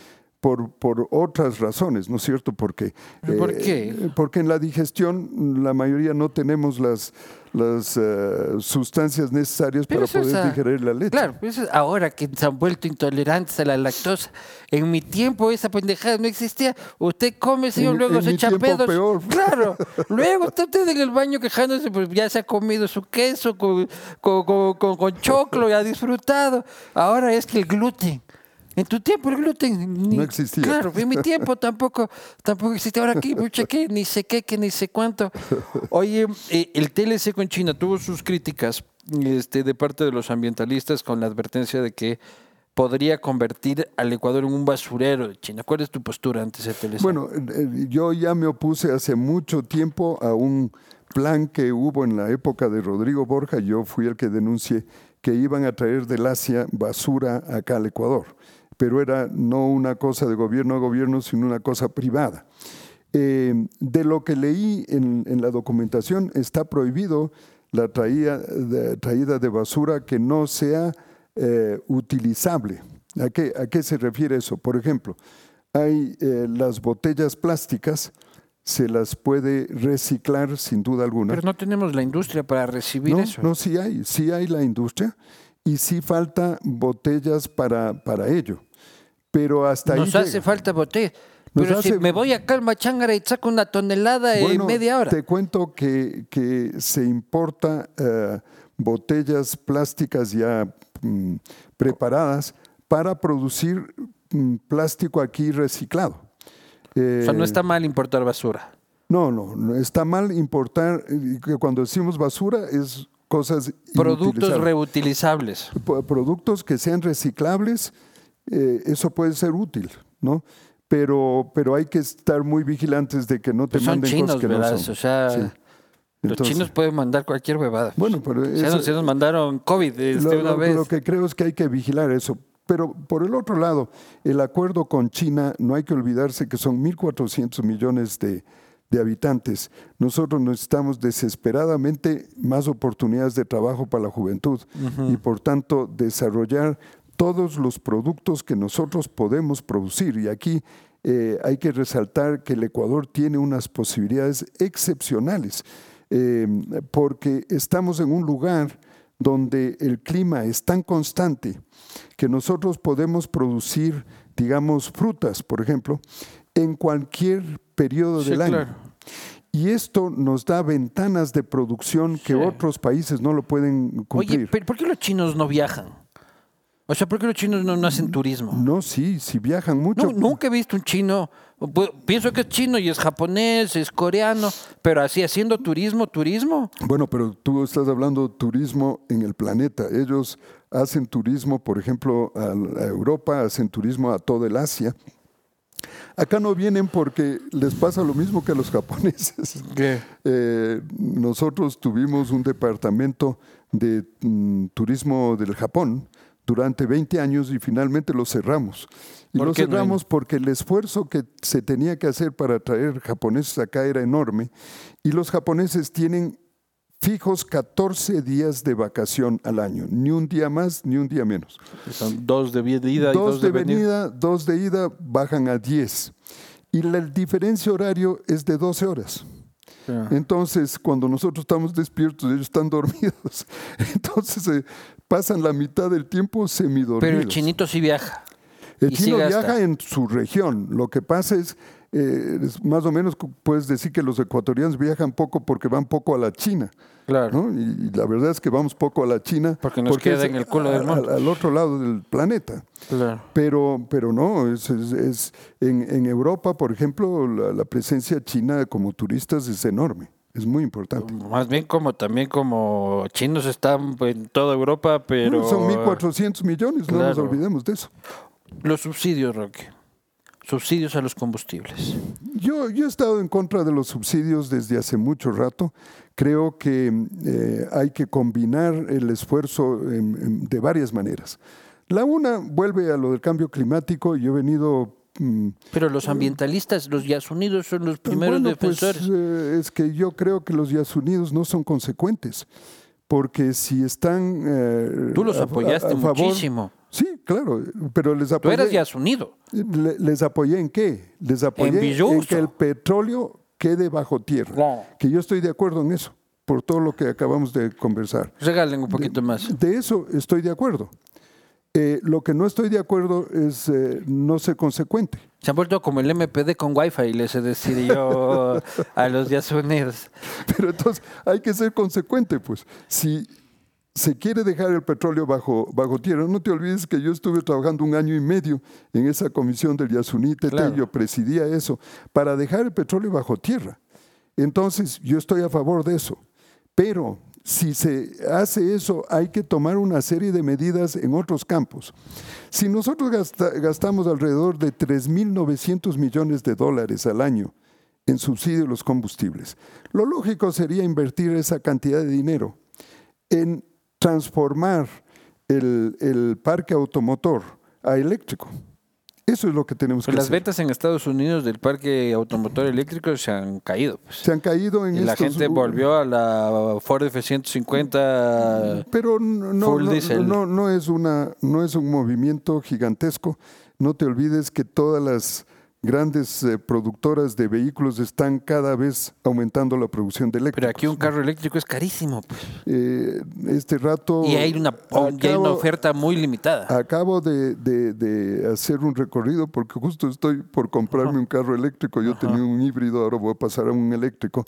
Por, por otras razones, ¿no es cierto? Porque, ¿Pero por eh, qué? porque en la digestión la mayoría no tenemos las, las eh, sustancias necesarias Pero para eso poder a- digerir la leche. Claro, pues es ahora que se han vuelto intolerantes a la lactosa. En mi tiempo esa pendejada no existía. Usted come, señor, En- luego en se echa pedos. peor. [LAUGHS] Claro. [LAUGHS] Luego está usted en el baño quejándose, pues ya se ha comido su queso con, con- con- con choclo y ha disfrutado. Ahora es que el gluten. En tu tiempo el gluten ni- No existía. Claro, en mi tiempo tampoco, tampoco existía. Ahora aquí, mucha que ni sé qué, que ni sé cuánto. Oye, eh, el TLC con China tuvo sus críticas este, de parte de los ambientalistas con la advertencia de que podría convertir al Ecuador en un basurero de China. ¿Cuál es tu postura ante ese TLC? Bueno, eh, yo ya me opuse hace mucho tiempo a un plan que hubo en la época de Rodrigo Borja. Yo fui el que denuncié que iban a traer del Asia basura acá al Ecuador. Pero era no una cosa de gobierno a gobierno, sino una cosa privada. Eh, de lo que leí en, en la documentación, está prohibido la traída de, traída de basura que no sea eh, utilizable. ¿A qué, ¿A qué se refiere eso? Por ejemplo, hay eh, las botellas plásticas, se las puede reciclar sin duda alguna. Pero no tenemos la industria para recibir no, eso. no, sí hay, sí hay la industria y sí falta botellas para, para ello. Pero hasta ahí Nos hace llega. falta botella. Nos Pero si hace- me voy acá al Machángara y saco una tonelada en Bueno, media hora. Te cuento que, que se importa eh, botellas plásticas ya mm, preparadas para producir mm, plástico aquí reciclado. O sea, no Eh, está mal importar basura. No, no, no, está mal importar, eh, cuando decimos basura es cosas Productos reutilizables. Productos que sean reciclables, eh, eso puede ser útil, ¿no? Pero, pero hay que estar muy vigilantes de que no te Pues son manden chinos, cosas que ¿verdad? no son. O sea, Sí. los Entonces- chinos pueden mandar cualquier huevada. Bueno, pero Ya eso- nos, nos mandaron COVID este, Lo, una lo- vez. lo que creo es que hay que vigilar eso. Pero por el otro lado, el acuerdo con China, no hay que olvidarse que son 1.400 millones de, de habitantes. Nosotros necesitamos desesperadamente más oportunidades de trabajo para la juventud y por tanto desarrollar todos los productos que nosotros podemos producir. Y aquí eh, hay que resaltar que el Ecuador tiene unas posibilidades excepcionales eh, porque estamos en un lugar donde el clima es tan constante que nosotros podemos producir, digamos, frutas, por ejemplo, en cualquier periodo Sí, del año. Y esto nos da ventanas de producción que Sí. otros países no lo pueden cumplir. Oye, ¿pero ¿por qué los chinos no viajan? O sea, ¿por qué los chinos no, no hacen turismo? No, sí, si viajan mucho. No, nunca he visto un chino. Pu- Pienso que es chino y es japonés, es coreano, pero así haciendo turismo, turismo. Bueno, pero tú estás hablando de turismo en el planeta. Ellos hacen turismo, por ejemplo, a, a Europa, hacen turismo a todo el Asia. Acá no vienen porque les pasa lo mismo que a los japoneses. [LAUGHS] [LAUGHS] Eh, nosotros tuvimos un departamento de mm, turismo del Japón durante 20 años y finalmente lo cerramos. Y ¿Por lo qué no cerramos porque el esfuerzo que se tenía que hacer para traer japoneses acá era enorme y los japoneses tienen fijos 14 días de vacación al año, ni un día más ni un día menos. Son dos de ida y Dos dos de venida. venida, dos de ida bajan a 10. Y la el diferencia horario es de 12 horas. Ah. Entonces, cuando nosotros estamos despiertos, ellos están [LAUGHS] dormidos. Entonces, eh, pasan la mitad del tiempo semidormidos. Pero el chinito sí viaja. El y chino viaja en su región. Lo que pasa es, eh, más o menos puedes decir que los ecuatorianos viajan poco porque van poco a la China. Claro. ¿no? Y, y la verdad es que vamos poco a la China. Porque nos queda es en el culo del mundo. Al, al otro lado del planeta. Claro. Pero, pero no, es, es- es- en, en Europa, por ejemplo, la, la presencia china como turistas es enorme. Es muy importante. Más bien como también como chinos están en toda Europa, pero Bueno, son 1.400 millones, no nos olvidemos de eso. los subsidios, Roque. Subsidios a los combustibles. Yo, yo he estado en contra de los subsidios desde hace mucho rato. Creo que eh, hay que combinar el esfuerzo de varias maneras. La una vuelve a lo del cambio climático. Yo he venido... mm, Pero los ambientalistas, los Yasunidos son los primeros bueno, pues, defensores. eh, es que yo creo que los Yasunidos no son consecuentes. Porque si están... eh, Tú los a- apoyaste a favor- muchísimo. Sí, claro, pero les Tú apoyé. eras Yasunido. Le- ¿Les apoyé en qué? Les apoyé en, que el petróleo quede bajo tierra. Claro. Que yo estoy de acuerdo en eso, por todo lo que acabamos de conversar. Regalen un poquito más. De eso estoy de acuerdo. Eh, lo que no estoy de acuerdo es eh, no ser consecuente. Se han vuelto como el MPD con Wi-Fi, les he decir yo a los Yasunidos. [LAUGHS] Pero entonces hay que ser consecuente, pues. Si se quiere dejar el petróleo bajo, bajo tierra, no te olvides que yo estuve trabajando un año y medio en esa comisión del Yasuní TT, Claro. yo presidía eso, para dejar el petróleo bajo tierra. Entonces, yo estoy a favor de eso. Pero si se hace eso, hay que tomar una serie de medidas en otros campos. Si nosotros gasta- gastamos alrededor de 3.900 millones de dólares al año en subsidio de los combustibles, lo lógico sería invertir esa cantidad de dinero en transformar el, el parque automotor a eléctrico. Eso es lo que tenemos que Pues las hacer. ventas en Estados Unidos del parque automotor eléctrico se han caído. pues. Se han caído en Y la estos- gente volvió a la Ford F-150. Pero no, no, Full no, diesel. no- no es una, no es un movimiento gigantesco. No te olvides que todas las grandes eh, productoras de vehículos están cada vez aumentando la producción de Pero eléctricos. aquí un carro eléctrico es carísimo. pues. Eh, este rato... Y hay una, y hay una acabo- oferta muy limitada. Acabo de, de- de hacer un recorrido porque justo estoy por comprarme un carro eléctrico. Yo tenía un híbrido, ahora voy a pasar a un eléctrico.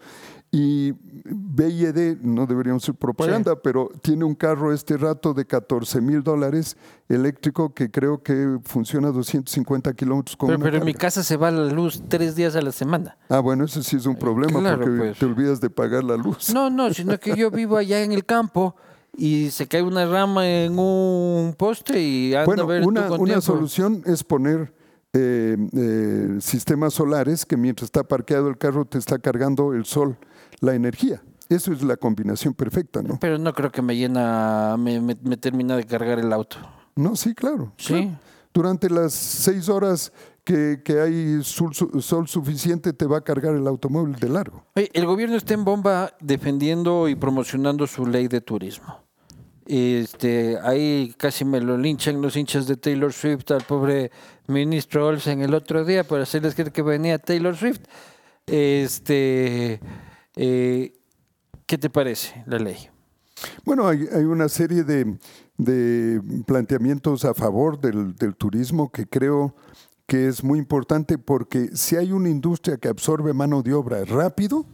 Y BID, no deberíamos hacer propaganda, pero tiene un carro este rato de 14 mil dólares eléctrico que creo que funciona a 250 kilómetros con Pero, pero en mi casa se va la luz tres días a la semana. Ah, bueno, eso sí es un problema claro, porque pues. te olvidas de pagar la luz. No, no, sino que yo vivo allá en el campo y se cae una rama en un poste y anda a Bueno, ver tú una, con una tiempo. solución es poner eh, eh, sistemas solares que mientras está parqueado el carro te está cargando el sol, la energía. Eso es la combinación perfecta, ¿no? Pero no creo que me llena, me, me- me termina de cargar el auto. No, sí, claro. Sí. claro. Durante las seis horas que, que hay sol, su- sol suficiente te va a cargar el automóvil de largo. El gobierno está en bomba defendiendo y promocionando su ley de turismo. Este, ahí casi me lo linchan los hinchas de Taylor Swift al pobre ministro Olsen el otro día por hacerles creer que venía Taylor Swift. Este, eh, ¿qué te parece la ley? Bueno, hay, una serie de, de planteamientos a favor del, del turismo que creo que es muy importante porque si hay una industria que absorbe mano de obra rápido,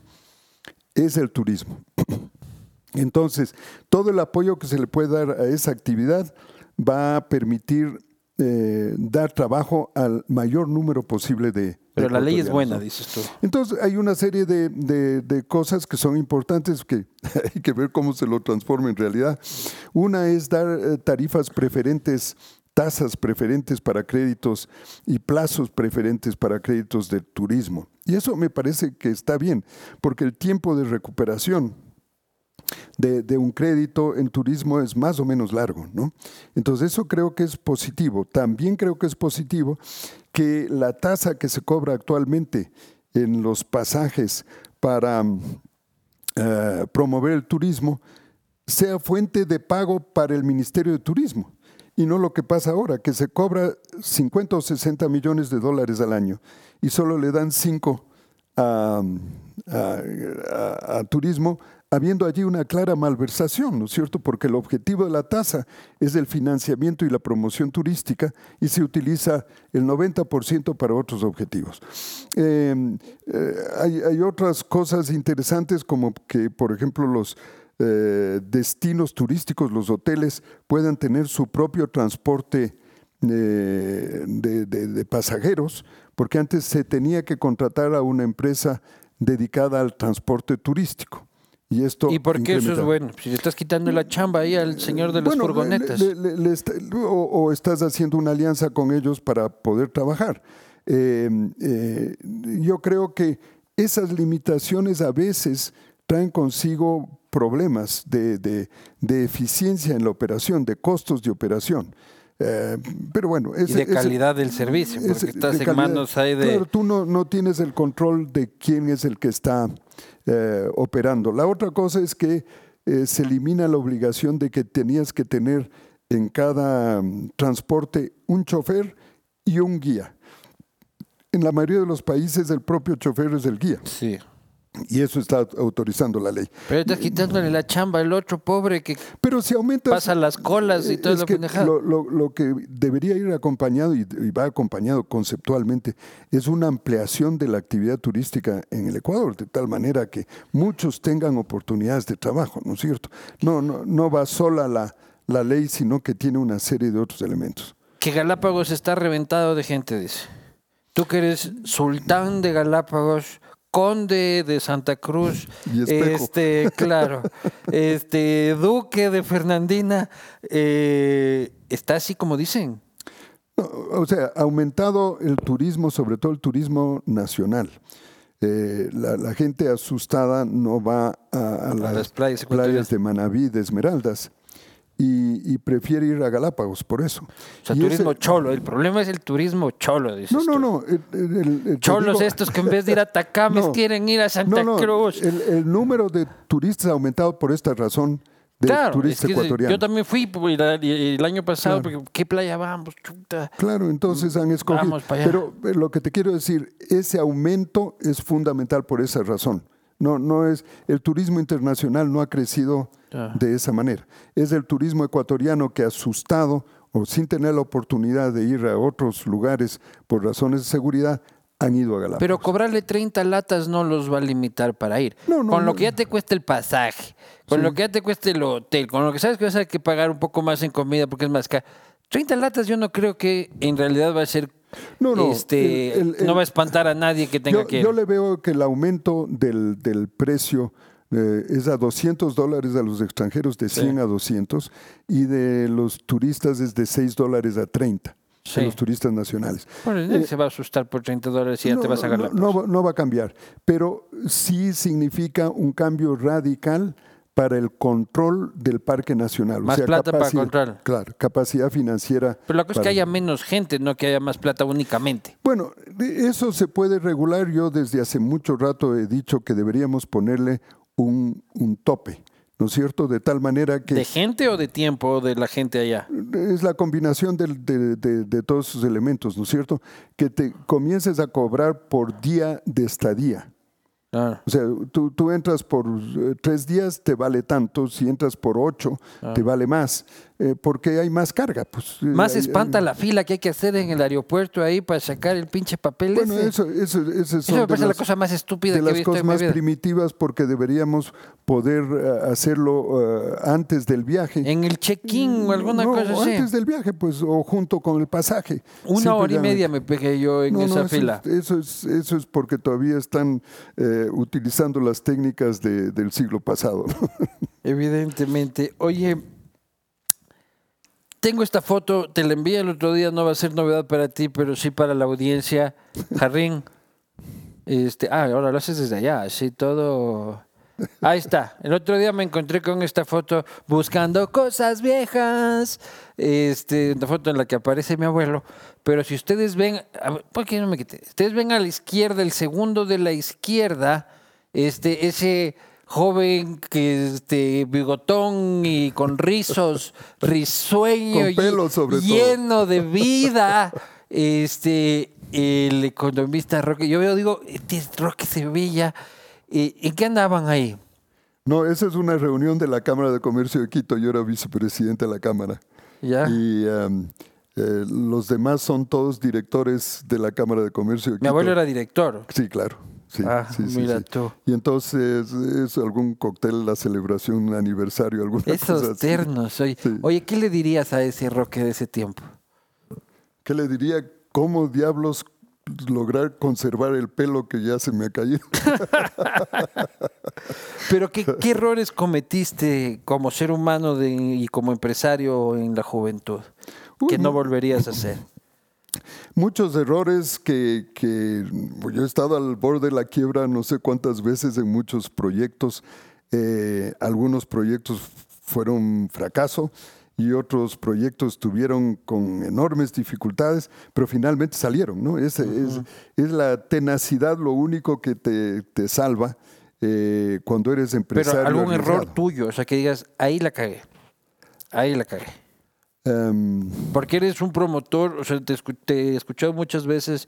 es el turismo. [CLEARS THROAT] Entonces, todo el apoyo que se le puede dar a esa actividad va a permitir eh, dar trabajo al mayor número posible de... Pero la ley es buena, dices tú. Entonces hay una serie de, de- de cosas que son importantes que [LAUGHS] hay que ver cómo se lo transforma en realidad. Una es dar eh, tarifas preferentes, tasas preferentes para créditos y plazos preferentes para créditos de turismo. Y eso me parece que está bien, porque el tiempo de recuperación de, un crédito en turismo es más o menos largo, ¿no? Entonces eso creo que es positivo. También creo que es positivo que la tasa que se cobra actualmente en los pasajes para eh, promover el turismo sea fuente de pago para el Ministerio de Turismo y no lo que pasa ahora, que se cobra 50 o 60 millones de dólares al año y solo le dan 5 a, a- a turismo, habiendo allí una clara malversación, ¿no es cierto? Porque el objetivo de la tasa es el financiamiento y la promoción turística y se utiliza el 90% para otros objetivos. Eh, eh, hay, otras cosas interesantes como que, por ejemplo, los eh, destinos turísticos, los hoteles, puedan tener su propio transporte eh, de pasajeros, porque antes se tenía que contratar a una empresa dedicada al transporte turístico. Y, esto ¿Y por qué eso es bueno? Si le estás quitando la chamba ahí al señor de las bueno, furgonetas. le- le- le está- o, o estás haciendo una alianza con ellos para poder trabajar. Eh, eh, yo creo que esas limitaciones a veces traen consigo problemas de, de- de eficiencia en la operación, de costos de operación. Eh, pero bueno, y ese- de calidad del servicio, porque estás en calidad. manos ahí de... Claro, tú no, no tienes el control de quién es el que está eh, operando. La otra cosa es que eh, se elimina la obligación de que tenías que tener en cada mm, transporte un chofer y un guía. En la mayoría de los países el propio chofer es el guía Sí. Y eso está autorizando la ley. Pero estás quitándole la chamba al otro pobre que Pero si aumentas... pasa las colas y Eh, todo es lo que pendejado. lo, lo- lo que debería ir acompañado y, y va acompañado conceptualmente es una ampliación de la actividad turística en el Ecuador, de tal manera que muchos tengan oportunidades de trabajo, ¿no es cierto? No, no, no va sola la, la ley, sino que tiene una serie de otros elementos. Que Galápagos está reventado de gente, dice. Tú que eres sultán de Galápagos, conde de Santa Cruz, [LAUGHS] este, claro, este, duque de Fernandina, eh, está así como dicen. O sea, ha aumentado el turismo, sobre todo el turismo nacional. Eh, la, la gente asustada no va a, a las, las playas playas de Manabí, de Esmeraldas, y, y prefiere ir a Galápagos por eso. O sea, Y turismo ese- cholo. El problema es el turismo cholo, dices No, no, no. el- el- el- Cholos digo- estos que en vez de ir a Tacames [LAUGHS] No. quieren ir a Santa no, no, Cruz. El, número de turistas ha aumentado por esta razón de Claro, es turistas que ecuatorianos. yo también fui pues, el, el año pasado, Claro. porque ¿qué playa vamos? Chuta. Claro, entonces han escogido. Vamos para allá. Pero eh, lo que te quiero decir, ese aumento es fundamental por esa razón. No, no es el turismo internacional no ha crecido Ya. de esa manera. Es el turismo ecuatoriano que asustado o sin tener la oportunidad de ir a otros lugares por razones de seguridad han ido a Galápagos. Pero cobrarle 30 latas no los va a limitar para ir. No, no, con lo no. que ya te cuesta el pasaje, con lo que ya te cuesta el hotel, con lo que sabes que vas a tener que pagar un poco más en comida porque es más caro. 30 latas yo no creo que en realidad va a ser... No, no, este, el- el- no va a espantar a nadie que tenga yo, que ir. yo le veo que el aumento del, del precio eh, es a 200 dólares a los extranjeros, de 100 a 200, y de los turistas es de 6 dólares a 30, Sí. de los turistas nacionales. Bueno, nadie se va a asustar por 30 dólares y ya No, te vas a no, ganar. no, no va- no va a cambiar, pero sí significa un cambio radical para el control del Parque Nacional. Más plata para control. Claro, capacidad financiera. Pero la cosa es que haya menos gente, no que haya más plata únicamente. Bueno, de- eso se puede regular. Yo desde hace mucho rato he dicho que deberíamos ponerle un, un tope, ¿no es cierto? De tal manera que ¿De gente o de tiempo de la gente allá? es la combinación del- de, de- de todos esos elementos, ¿no es cierto? Que te comiences a cobrar por día de estadía. O sea, tú, tú entras por eh, tres días, te vale tanto. Si entras por ocho, te vale más. Eh, porque hay más carga. Pues, eh, Más hay- espanta hay- la fila que hay que hacer en el aeropuerto ahí para sacar el pinche papel Bueno, ese. eso, eso, son Eso me parece la las- cosa más estúpida de que he las visto cosas en mi más vida. primitivas porque deberíamos poder eh, hacerlo eh, antes del viaje. En el check-in o alguna No, cosa así. antes del viaje, pues, o junto con el pasaje. Una hora y media me pegué yo en No, no, esa eso fila. Es, eso, es, eso es porque todavía están eh, utilizando las técnicas de- del siglo pasado. ¿no? [LAUGHS] Evidentemente. Oye, tengo esta foto, te la envié el otro día, no va a ser novedad para ti, pero sí para la audiencia. Jarrín. Este, ah, ahora lo haces desde allá, así todo. Ahí está. El otro día me encontré con esta foto buscando cosas viejas. Este, una foto en la que aparece mi abuelo. Pero si ustedes ven, ¿por qué no me quité? Ustedes ven a la izquierda, el segundo de la izquierda, este, ese joven que este bigotón y con rizos, [LAUGHS] risueño, Con pelo sobre todo. lleno de [LAUGHS] vida. Este, el economista Roque, yo veo, digo, este es Roque Sevilla. eh, ¿En qué andaban ahí? No, esa es una reunión de la Cámara de Comercio de Quito. Yo era vicepresidente de la Cámara. ¿Ya? Y em, eh, los demás son todos directores de la Cámara de Comercio de Quito. Mi abuelo era director. Sí, claro. Sí, Ah, sí, mira sí. tú. Y entonces es algún cóctel, la celebración, un aniversario, alguna cosa Esos así. ternos. Oye, oye, ¿qué le dirías a ese Roque de ese tiempo? ¿Qué le diría? ¿Cómo diablos lograr conservar el pelo que ya se me ha caído? [LAUGHS] Pero ¿qué, qué errores cometiste como ser humano de- y como empresario en la juventud que Uy, no. volverías a hacer? Muchos errores que, que yo he estado al borde de la quiebra no sé cuántas veces en muchos proyectos. Eh, algunos proyectos fueron fracaso y otros proyectos tuvieron con enormes dificultades, pero finalmente salieron. ¿no? Es, es, es la tenacidad lo único que te, te salva eh, cuando eres Pero empresario. algún error tuyo, o sea, que digas, ahí la cagué, ahí la cagué. Em, Porque eres un promotor, o sea, te, te he escuchado muchas veces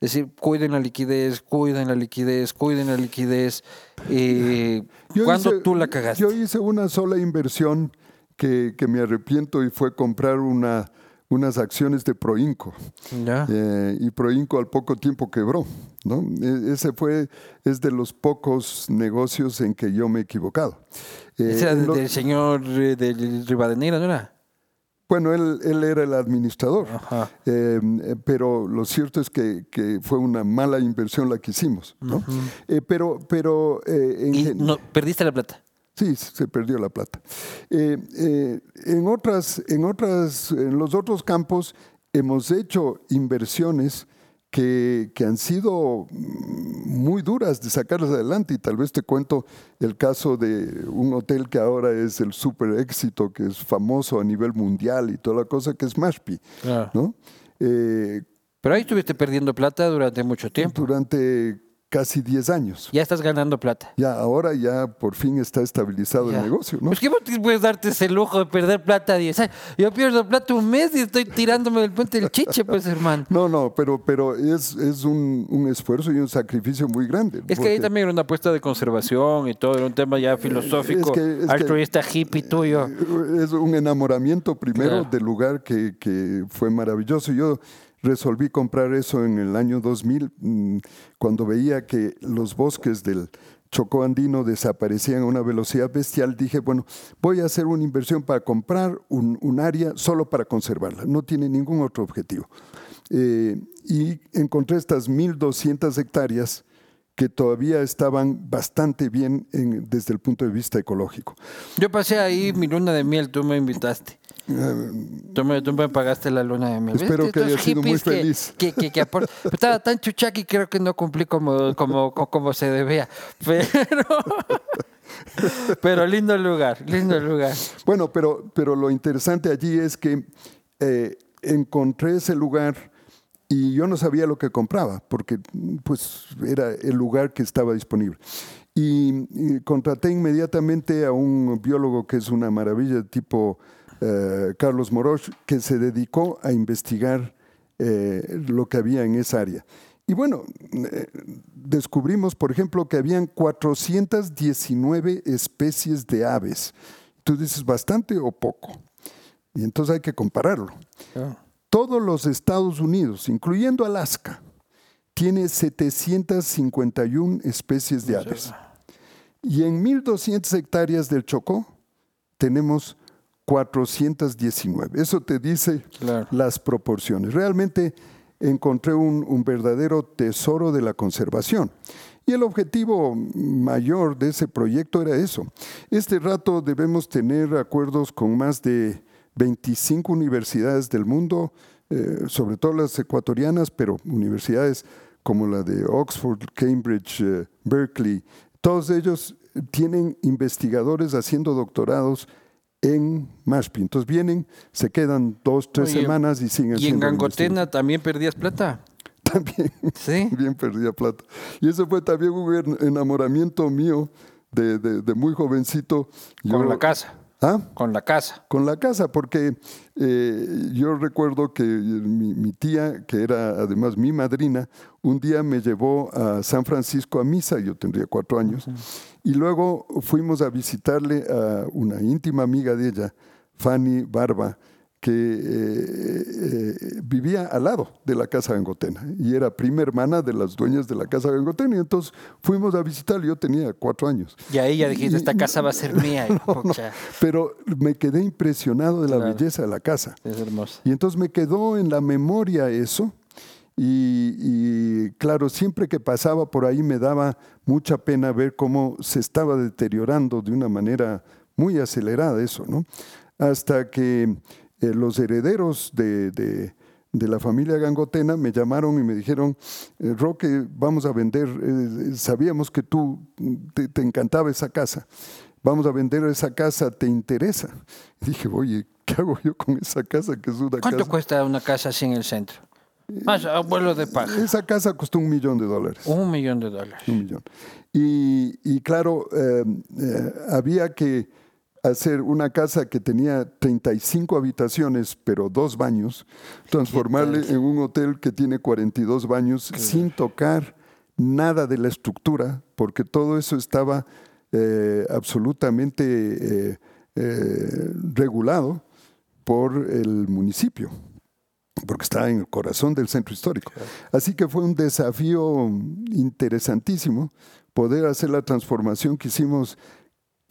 decir, cuiden la liquidez, cuiden la liquidez, cuiden la liquidez. Eh, ¿Cuándo hice- tú la cagaste? Yo hice una sola inversión que, que me arrepiento y fue comprar una, unas acciones de Proinco. Eh, y Proinco al poco tiempo quebró. ¿no? E- Ese fue, es de los pocos negocios en que yo me he equivocado. Eh, Ese era en de- lo- del señor eh, del Rivadeneira, ¿no era? Bueno, él, él era el administrador, Ajá. Eh, pero lo cierto es que, que fue una mala inversión la que hicimos. ¿no? Eh, pero pero eh, en Y no, perdiste la plata. Sí, se perdió la plata. En, otras, en, otras, en los otros campos hemos hecho inversiones que, que han sido mm, muy duras de sacarlas adelante y tal vez te cuento el caso de un hotel que ahora es el super éxito, que es famoso a nivel mundial y toda la cosa, que es Mashpi. Claro. ¿no? Eh, Pero ahí estuviste perdiendo plata durante mucho tiempo. durante casi 10 años. Ya estás ganando plata. Ya, ahora ya por fin está estabilizado Ya. el negocio. ¿no? Pues que puedes darte ese lujo de perder plata 10 años. Yo pierdo plata un mes y estoy tirándome del puente del chiche, pues hermano. No, no, pero, pero es, es un, un esfuerzo y un sacrificio muy grande. Es que ahí también era una apuesta de conservación y todo, era un tema ya filosófico, es que- es que- altruista hippie tuyo. Es un enamoramiento primero Claro. del lugar que, que fue maravilloso. Yo resolví comprar eso en el año 2000, mm, cuando veía que los bosques del Chocó andino desaparecían a una velocidad bestial. Dije, bueno, voy a hacer una inversión para comprar un, área solo para conservarla. No tiene ningún otro objetivo. Eh, y encontré estas 1.200 hectáreas que todavía estaban bastante bien en- desde el punto de vista ecológico. Yo pasé ahí mi luna de miel, tú me invitaste. Tú me, tú me pagaste la luna de miel. Espero ¿Ves? que hayas sido muy feliz. Que, que, que apor- [LAUGHS] Pero Estaba tan chuchaqui creo que no cumplí como, como, como, como se debía. Pero, [LAUGHS] pero lindo lugar, lindo lugar. Bueno, pero, pero lo interesante allí es que eh, encontré ese lugar y yo no sabía lo que compraba, porque pues era el lugar que estaba disponible. Y, y contraté inmediatamente a un biólogo que es una maravilla, tipo eh, Carlos Moroch, que se dedicó a investigar eh, lo que había en esa área. Y bueno, eh, descubrimos, por ejemplo, que habían 419 especies de aves. Tú dices, ¿bastante o poco? Y entonces hay que compararlo. Todos los Estados Unidos, incluyendo Alaska, tiene 751 especies de aves. Y en 1.200 hectáreas del Chocó tenemos 419. Eso te dice Claro. las proporciones. Realmente encontré un, un verdadero tesoro de la conservación. Y el objetivo mayor de ese proyecto era eso. Este rato debemos tener acuerdos con más de 25 universidades del mundo, eh, sobre todo las ecuatorianas, pero universidades como la de Oxford, Cambridge, eh, Berkeley, todos ellos tienen investigadores haciendo doctorados en Mashpi. Entonces vienen, se quedan dos, tres Oye, semanas y siguen ¿Y en Gangotena también perdías plata? [LAUGHS] También, Sí. bien perdía plata. Y eso fue también un en- enamoramiento mío de, de- de muy jovencito. Con Yo- la casa. ¿Ah? Con la casa. Con la casa, porque eh, yo recuerdo que mi, mi tía, que era además mi madrina, un día me llevó a San Francisco a misa, yo tendría cuatro años, y luego fuimos a visitarle a una íntima amiga de ella, Fanny Barba, que eh, eh, vivía al lado de la Casa Gangotena y era prima hermana de las dueñas de la Casa Gangotena. Y entonces fuimos a visitarle, yo tenía cuatro años. Y ahí ya dijiste, esta casa va a ser [LAUGHS] mía. pucha, Pero me quedé impresionado de la Claro. belleza de la casa. Es hermoso. Y entonces me quedó en la memoria eso. Y, y, claro, siempre que pasaba por ahí me daba mucha pena ver cómo se estaba deteriorando de una manera muy acelerada eso, ¿no? Hasta que eh, los herederos de, de- de la familia Gangotena me llamaron y me dijeron, eh, Roque, vamos a vender, eh, sabíamos que tú te, te encantaba esa casa, vamos a vender esa casa, ¿te interesa? Y dije, oye, ¿qué hago yo con esa casa que es una ¿Cuánto casa? cuesta una casa así en el centro? Más abuelo de paja. Esa casa costó un millón de dólares. Un millón de dólares. Un millón. Y, y claro, había que hacer una casa que tenía 35 habitaciones, pero dos baños, transformarle en un hotel que tiene 42 baños sin tocar nada de la estructura, porque todo eso estaba eh, absolutamente eh, eh, regulado por el municipio porque está en el corazón del centro histórico. Así que fue un desafío interesantísimo poder hacer la transformación que hicimos,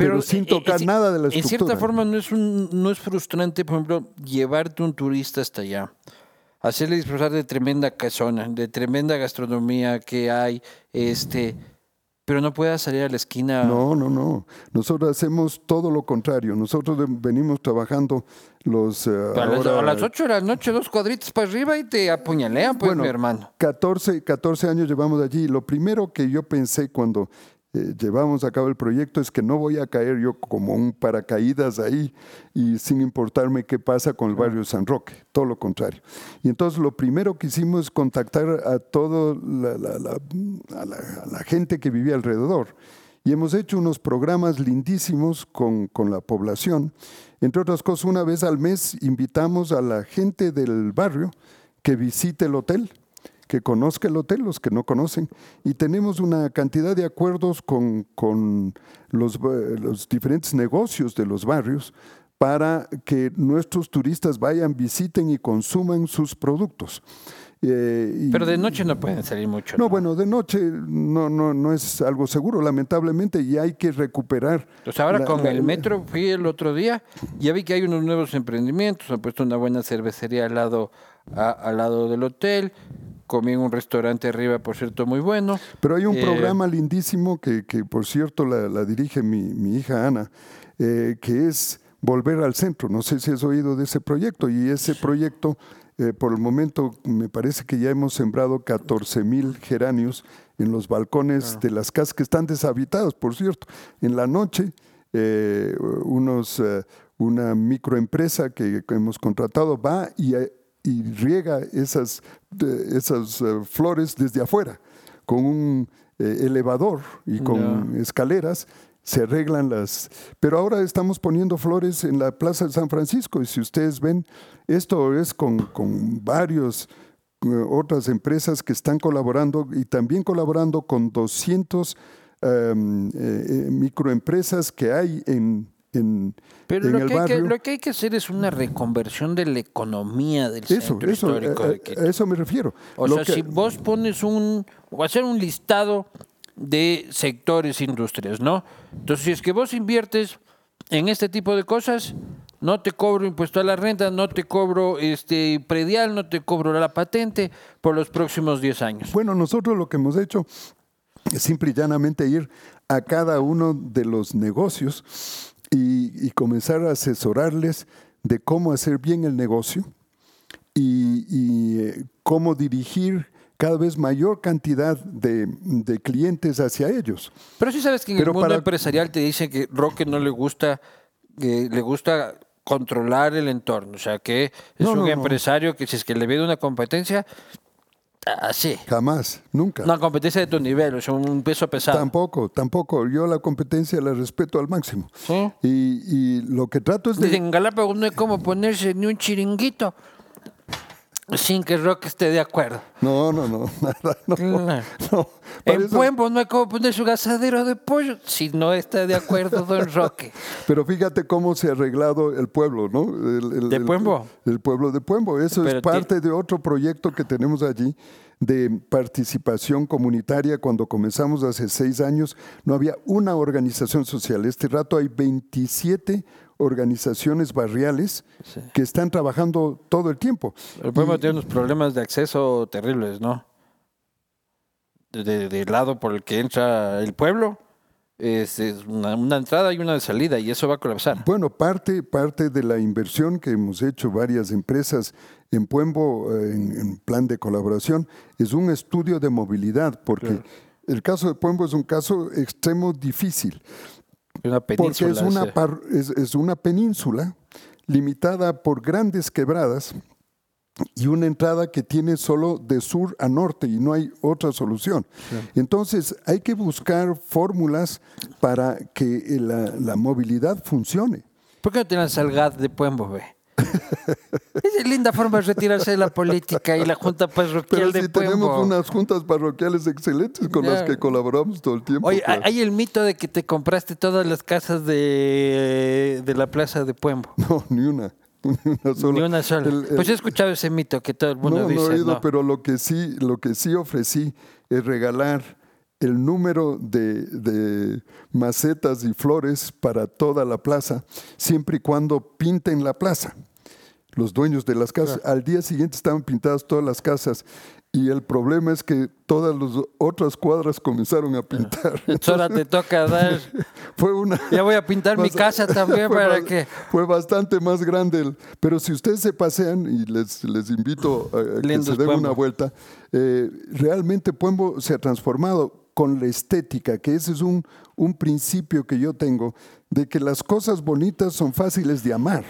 pero, sin eh, tocar nada de la En estructura. cierta forma no es, un, no es frustrante, por ejemplo, llevarte un turista hasta allá, hacerle disfrutar de tremenda casona, de tremenda gastronomía que hay, este, pero no puedas salir a la esquina. No, no, no. Nosotros hacemos todo lo contrario. Nosotros venimos trabajando los... eh, a, las, a las 8 de la noche, dos cuadritos para arriba y te apuñalean, pues, Bueno, mi hermano. 14, 14 años llevamos allí. Lo primero que yo pensé cuando eh, llevamos a cabo el proyecto es que no voy a caer yo como un paracaídas ahí y sin importarme qué pasa con el barrio San Roque, todo lo contrario. Y entonces lo primero que hicimos es contactar a toda la, la- la- gente que vivía alrededor. Y hemos hecho unos programas lindísimos con, con la población. Entre otras cosas, una vez al mes invitamos a la gente del barrio que visite el hotel que conozca el hotel, los que no conocen. Y tenemos una cantidad de acuerdos con, con los, eh, los diferentes negocios de los barrios para que nuestros turistas vayan, visiten y consuman sus productos. Eh, y- Pero de noche no pueden salir mucho. no, bueno, de noche no, no, no es algo seguro, lamentablemente, y hay que recuperar. Pues ahora la- con la- el metro fui el otro día, ya vi que hay unos nuevos emprendimientos, han puesto una buena cervecería al lado, a- al lado del hotel, comí en un restaurante arriba, por cierto, muy bueno. Pero hay un Eh, programa lindísimo que, que, por cierto, la, la dirige mi, mi hija Ana, eh, que es Volver al Centro. No sé si has oído de ese proyecto. Y ese proyecto, eh, por el momento, me parece que ya hemos sembrado 14 mil geranios en los balcones de las casas que están deshabitadas, por cierto. En la noche, unos, una microempresa que, hemos contratado va y, y riega esas, esas eh, flores desde afuera. Con un eh, elevador y con escaleras se arreglan las... Pero ahora estamos poniendo flores en la Plaza de San Francisco y si ustedes ven, esto es con, con varios eh, otras empresas que están colaborando y también colaborando con 200 em, eh, microempresas que hay en, en, Pero en lo el que, hay que, barrio. lo que hay que hacer es una reconversión de la economía del Eso, centro eso, histórico eh, de eh, a eso me refiero. O Lo sea, que- si vos pones un, o hacer un listado de sectores, industrias, ¿no? Entonces, si es que vos inviertes en este tipo de cosas, no te cobro impuesto a la renta, no te cobro este predial, no te cobro la patente por los próximos 10 años. Bueno, nosotros lo que hemos hecho es simple y llanamente ir a cada uno de los negocios y, y comenzar a asesorarles de cómo hacer bien el negocio y, y, eh, cómo dirigir cada vez mayor cantidad de, de clientes hacia ellos. Pero sí sabes que en Pero el mundo para- empresarial te dicen que Roque no le gusta, que le gusta controlar el entorno. O sea, que es No, un no, no. empresario que si es que le viene una competencia, así. Jamás, nunca. Una competencia de tu nivel, o sea, un peso pesado. Tampoco, tampoco. Yo la competencia la respeto al máximo. Sí. Y, y lo que trato es de... Dicen, en Galápagos no hay como ponerse ni un chiringuito sin que Roque esté de acuerdo. No, no, no, [LAUGHS] nada, no. Claro. no. En eso- no hay como poner su gasadero de pollo si no está de acuerdo don [LAUGHS] Roque. Pero fíjate cómo se ha arreglado el pueblo, ¿no? El, el- ¿De el- Puembo? El pueblo de Puembo. Eso Pero es parte de otro proyecto que tenemos allí de participación comunitaria. Cuando comenzamos hace seis años, no había una organización social. Este rato hay 27 organizaciones barriales que están trabajando todo el tiempo. El Pueblo tiene unos problemas de acceso terribles, ¿no? De- de- Del lado por el que entra el pueblo, es, es una, una entrada y una salida, y eso va a colapsar. Bueno, parte, parte de la inversión que hemos hecho varias empresas en Puembo eh, en, en plan de colaboración es un estudio de movilidad, porque el caso de Puembo es un caso extremo difícil, Una porque es una, par- es, es una península limitada por grandes quebradas y una entrada que tiene solo de sur a norte y no hay otra solución. Entonces hay que buscar fórmulas para que la, la movilidad funcione. ¿Por qué no tienen Salgad de Puembo, ve? [LAUGHS] es linda forma de retirarse de la política y la Junta Parroquial Pero de si tenemos unas juntas parroquiales excelentes con las que colaboramos todo el tiempo. Oye, pues. hay el mito de que te compraste todas las casas de, de la plaza de Puembo. [LAUGHS] No, ni una. [LAUGHS] Ni una sola. Ni una sola. El- el- Pues he escuchado ese mito que todo el mundo no, dice. no he oído, ¿no? pero lo que sí, lo que sí ofrecí es regalar el número de, de macetas y flores para toda la plaza, siempre y cuando pinten la plaza. Los dueños de las casas. Al día siguiente estaban pintadas todas las casas. Y el problema es que todas las otras cuadras comenzaron a pintar. [LAUGHS] Entonces ahora te toca dar. [LAUGHS] Fue una. Ya voy a pintar mi casa también [LAUGHS] para bas- que. Fue bastante más grande. el- pero si ustedes se pasean, y les, les invito a, a que se den una vuelta, eh, realmente Puembo se ha transformado con la estética, que ese es un, un principio que yo tengo, de que las cosas bonitas son fáciles de amar.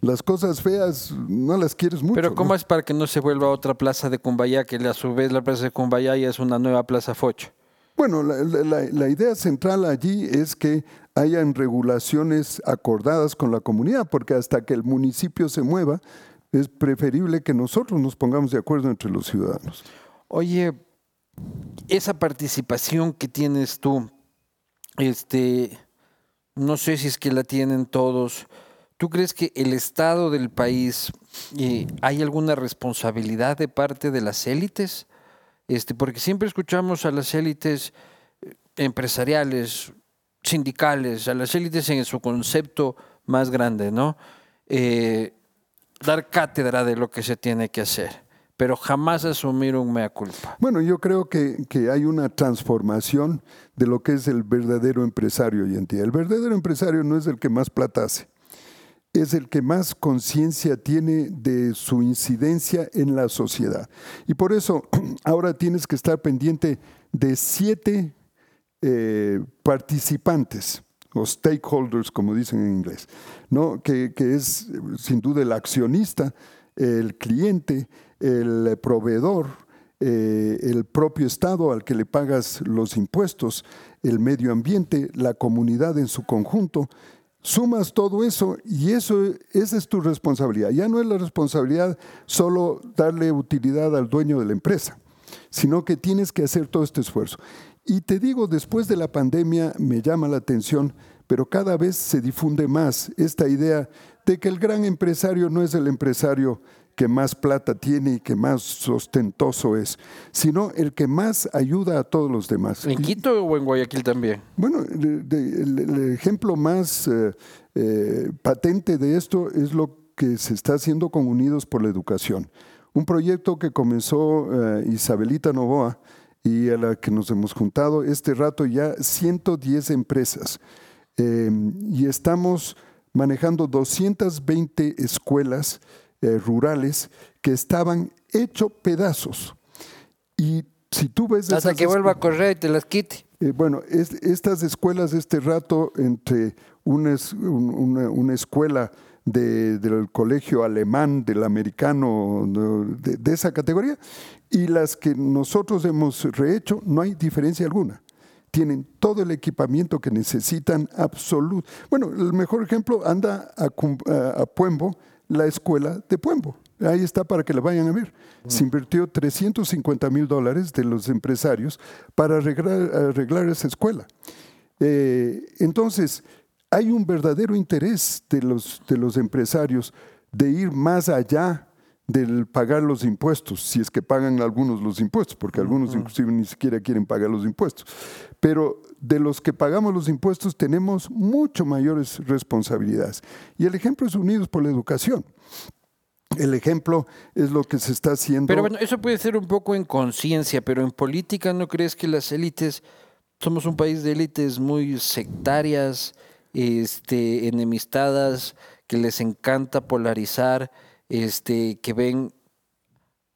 Las cosas feas no las quieres mucho. Pero ¿cómo ¿no? es para que no se vuelva otra plaza de Cumbayá, que a su vez la plaza de Cumbayá ya es una nueva plaza Foch? Bueno, la, la- la- la idea central allí es que hayan regulaciones acordadas con la comunidad, porque hasta que el municipio se mueva, es preferible que nosotros nos pongamos de acuerdo entre los ciudadanos. Oye, esa participación que tienes tú, este, no sé si es que la tienen todos. ¿Tú crees que el estado del país eh, hay alguna responsabilidad de parte de las élites? Este, porque siempre escuchamos a las élites eh, empresariales, sindicales, a las élites en su concepto más grande, ¿no? Eh, dar cátedra de lo que se tiene que hacer, pero jamás asumir un mea culpa. Bueno, yo creo que, que hay una transformación de lo que es el verdadero empresario hoy en día. El verdadero empresario no es el que más plata hace, es el que más conciencia tiene de su incidencia en la sociedad. Y por eso [CLEARS THROAT] ahora tienes que estar pendiente de siete eh, participantes o stakeholders, como dicen en inglés, ¿no? que, que es sin duda el accionista, el cliente, el proveedor, eh, el propio Estado al que le pagas los impuestos, el medio ambiente, la comunidad en su conjunto. Sumas todo eso y eso, esa es tu responsabilidad. Ya no es la responsabilidad solo darle utilidad al dueño de la empresa, sino que tienes que hacer todo este esfuerzo. Y te digo, después de la pandemia me llama la atención, pero cada vez se difunde más esta idea de que el gran empresario no es el empresario que más plata tiene y que más ostentoso es, sino el que más ayuda a todos los demás. ¿En Quito o en Guayaquil también? bueno, el, el ejemplo más eh, eh, patente de esto es lo que se está haciendo con Unidos por la Educación. Un proyecto que comenzó eh, Isabelita Novoa y a la que nos hemos juntado este rato ya 110 empresas. Eh, y estamos manejando 220 escuelas eh, rurales que estaban hecho pedazos. Y si tú ves... Hasta que vuelva a correr y te las quite. eh, bueno, es- estas escuelas, este rato entre una, una, una escuela de- del colegio alemán, del americano, de, de esa categoría, y las que nosotros hemos rehecho, no hay diferencia alguna. Tienen todo el equipamiento que necesitan, absoluto. Bueno, el mejor ejemplo, anda a- a Puembo, la escuela de Puembo. Ahí está para que la vayan a ver. Se invirtió 350 mil dólares de los empresarios para arreglar, arreglar esa escuela. Eh, entonces, hay un verdadero interés de los, de los empresarios de ir más allá del pagar los impuestos, si es que pagan algunos los impuestos, porque algunos inclusive ni siquiera quieren pagar los impuestos. Pero de los que pagamos los impuestos tenemos mucho mayores responsabilidades. Y el ejemplo es Unidos por la Educación. El ejemplo es lo que se está haciendo. Pero bueno, eso puede ser un poco en conciencia, pero en política no crees que las élites, somos un país de élites muy sectarias, este, enemistadas, que les encanta polarizar, este, que ven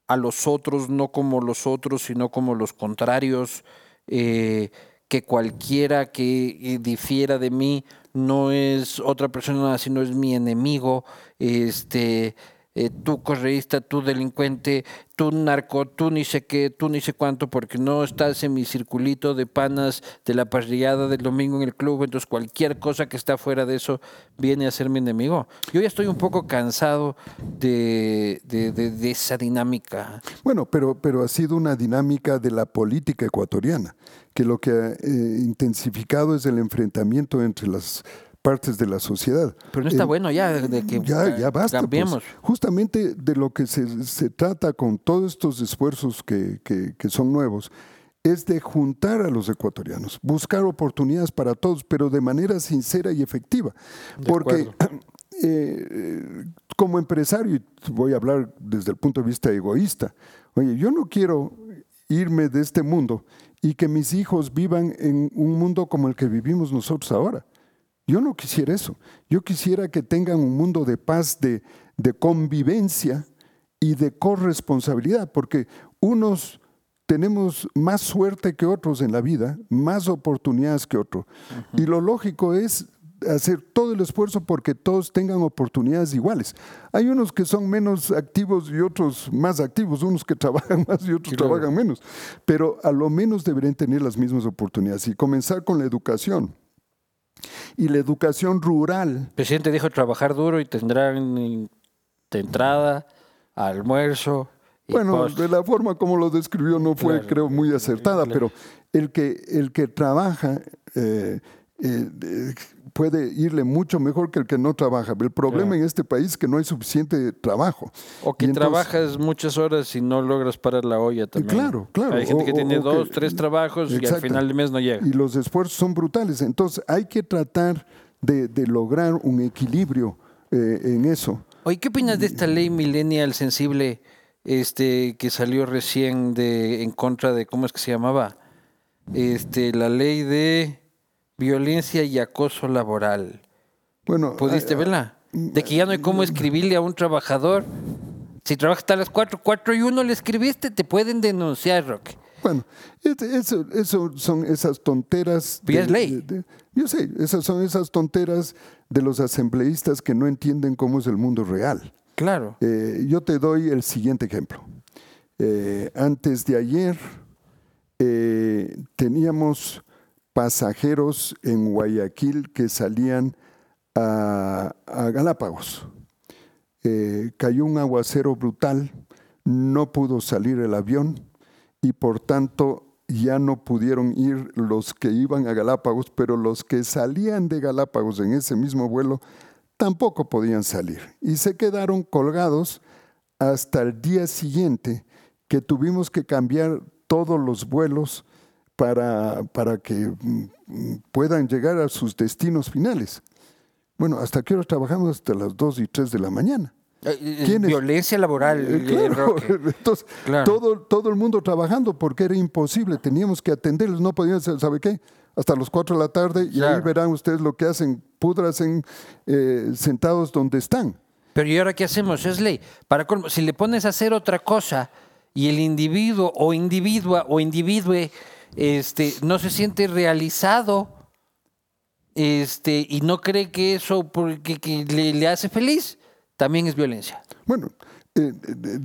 a los otros no como los otros, sino como los contrarios, eh, que cualquiera que difiera de mí no es otra persona, sino es mi enemigo, este, eh, tú correísta, tú delincuente, tú narco, tú ni sé qué, tú ni sé cuánto, porque no estás en mi circulito de panas de la parrillada del domingo en el club, entonces cualquier cosa que está fuera de eso viene a ser mi enemigo. Yo ya estoy un poco cansado de, de- de- esa dinámica. Bueno, pero, pero ha sido una dinámica de la política ecuatoriana, que lo que ha eh, intensificado es el enfrentamiento entre las partes de la sociedad. Pero no está El- bueno ya de que ya, ya basta. pues. cambiemos. Justamente de lo que se, se trata con todos estos esfuerzos que, que- que son nuevos es de juntar a los ecuatorianos, buscar oportunidades para todos, pero de manera sincera y efectiva. De Porque acuerdo. [CLEARS THROAT] eh, como empresario, y voy a hablar desde el punto de vista egoísta, oye, yo no quiero irme de este mundo y que mis hijos vivan en un mundo como el que vivimos nosotros ahora. Yo no quisiera eso. Yo quisiera que tengan un mundo de paz, de, de convivencia y de corresponsabilidad, porque unos tenemos más suerte que otros en la vida, más oportunidades que otros. Y lo lógico es hacer todo el esfuerzo porque todos tengan oportunidades iguales. Hay unos que son menos activos y otros más activos, unos que [LAUGHS] trabajan más y otros Claro. trabajan menos, pero a lo menos deberían tener las mismas oportunidades y comenzar con la educación. Y la educación rural, El presidente dijo trabajar duro y tendrán de entrada, almuerzo. y Bueno, de la forma como lo describió no fue, Claro. creo, muy acertada, Claro. pero el que, el que trabaja eh, eh, puede irle mucho mejor que el que no trabaja. El problema Claro. en este país es que no hay suficiente trabajo. O que Y entonces- trabajas muchas horas y no logras parar la olla también. claro, claro. Hay gente O- que o- tiene o que- dos, tres trabajos y al Exacto. final de mes no llega. Y los esfuerzos son brutales. Entonces hay que tratar de, de lograr un equilibrio eh, en eso. Oye, ¿qué opinas de esta ley millennial sensible este, que salió recién de, en contra de, ¿cómo es que se llamaba? Este, la ley de violencia y acoso laboral. Bueno, ¿Pudiste ah, verla? De que ya no hay cómo escribirle a un trabajador. Si trabajas hasta las 4, 4 y 1 le escribiste, te pueden denunciar, Roque. Bueno, eso, eso son esas tonteras. Es ley. de- yo sé, esas son esas tonteras de los asambleístas que no entienden cómo es el mundo real. Claro. Eh, yo te doy el siguiente ejemplo. Eh, antes de ayer eh, teníamos pasajeros en Guayaquil que salían a, Galápagos. Eh, cayó un aguacero brutal, no pudo salir el avión y por tanto ya no pudieron ir los que iban a Galápagos, pero los que salían de Galápagos en ese mismo vuelo tampoco podían salir y se quedaron colgados hasta el día siguiente que tuvimos que cambiar todos los vuelos para, para que mm, puedan llegar a sus destinos finales. Bueno, ¿hasta qué hora trabajamos? Hasta las 2 y 3 de la mañana. Eh, eh, ¿Quién es? Violencia laboral, Eh, eh, claro, [LAUGHS] entonces Claro. todo, todo el mundo trabajando porque era imposible, teníamos que atenderlos, no podían ser, ¿sabe qué? Hasta las 4 de la tarde y ahí verán ustedes lo que hacen, pudrasen eh, sentados donde están. Pero ¿y ahora qué hacemos? Es ley. Para colmo, si le pones a hacer otra cosa y el individuo o individua o individue este, no se siente realizado este, y no cree que eso porque, que le, le hace feliz, también es violencia. Bueno, eh,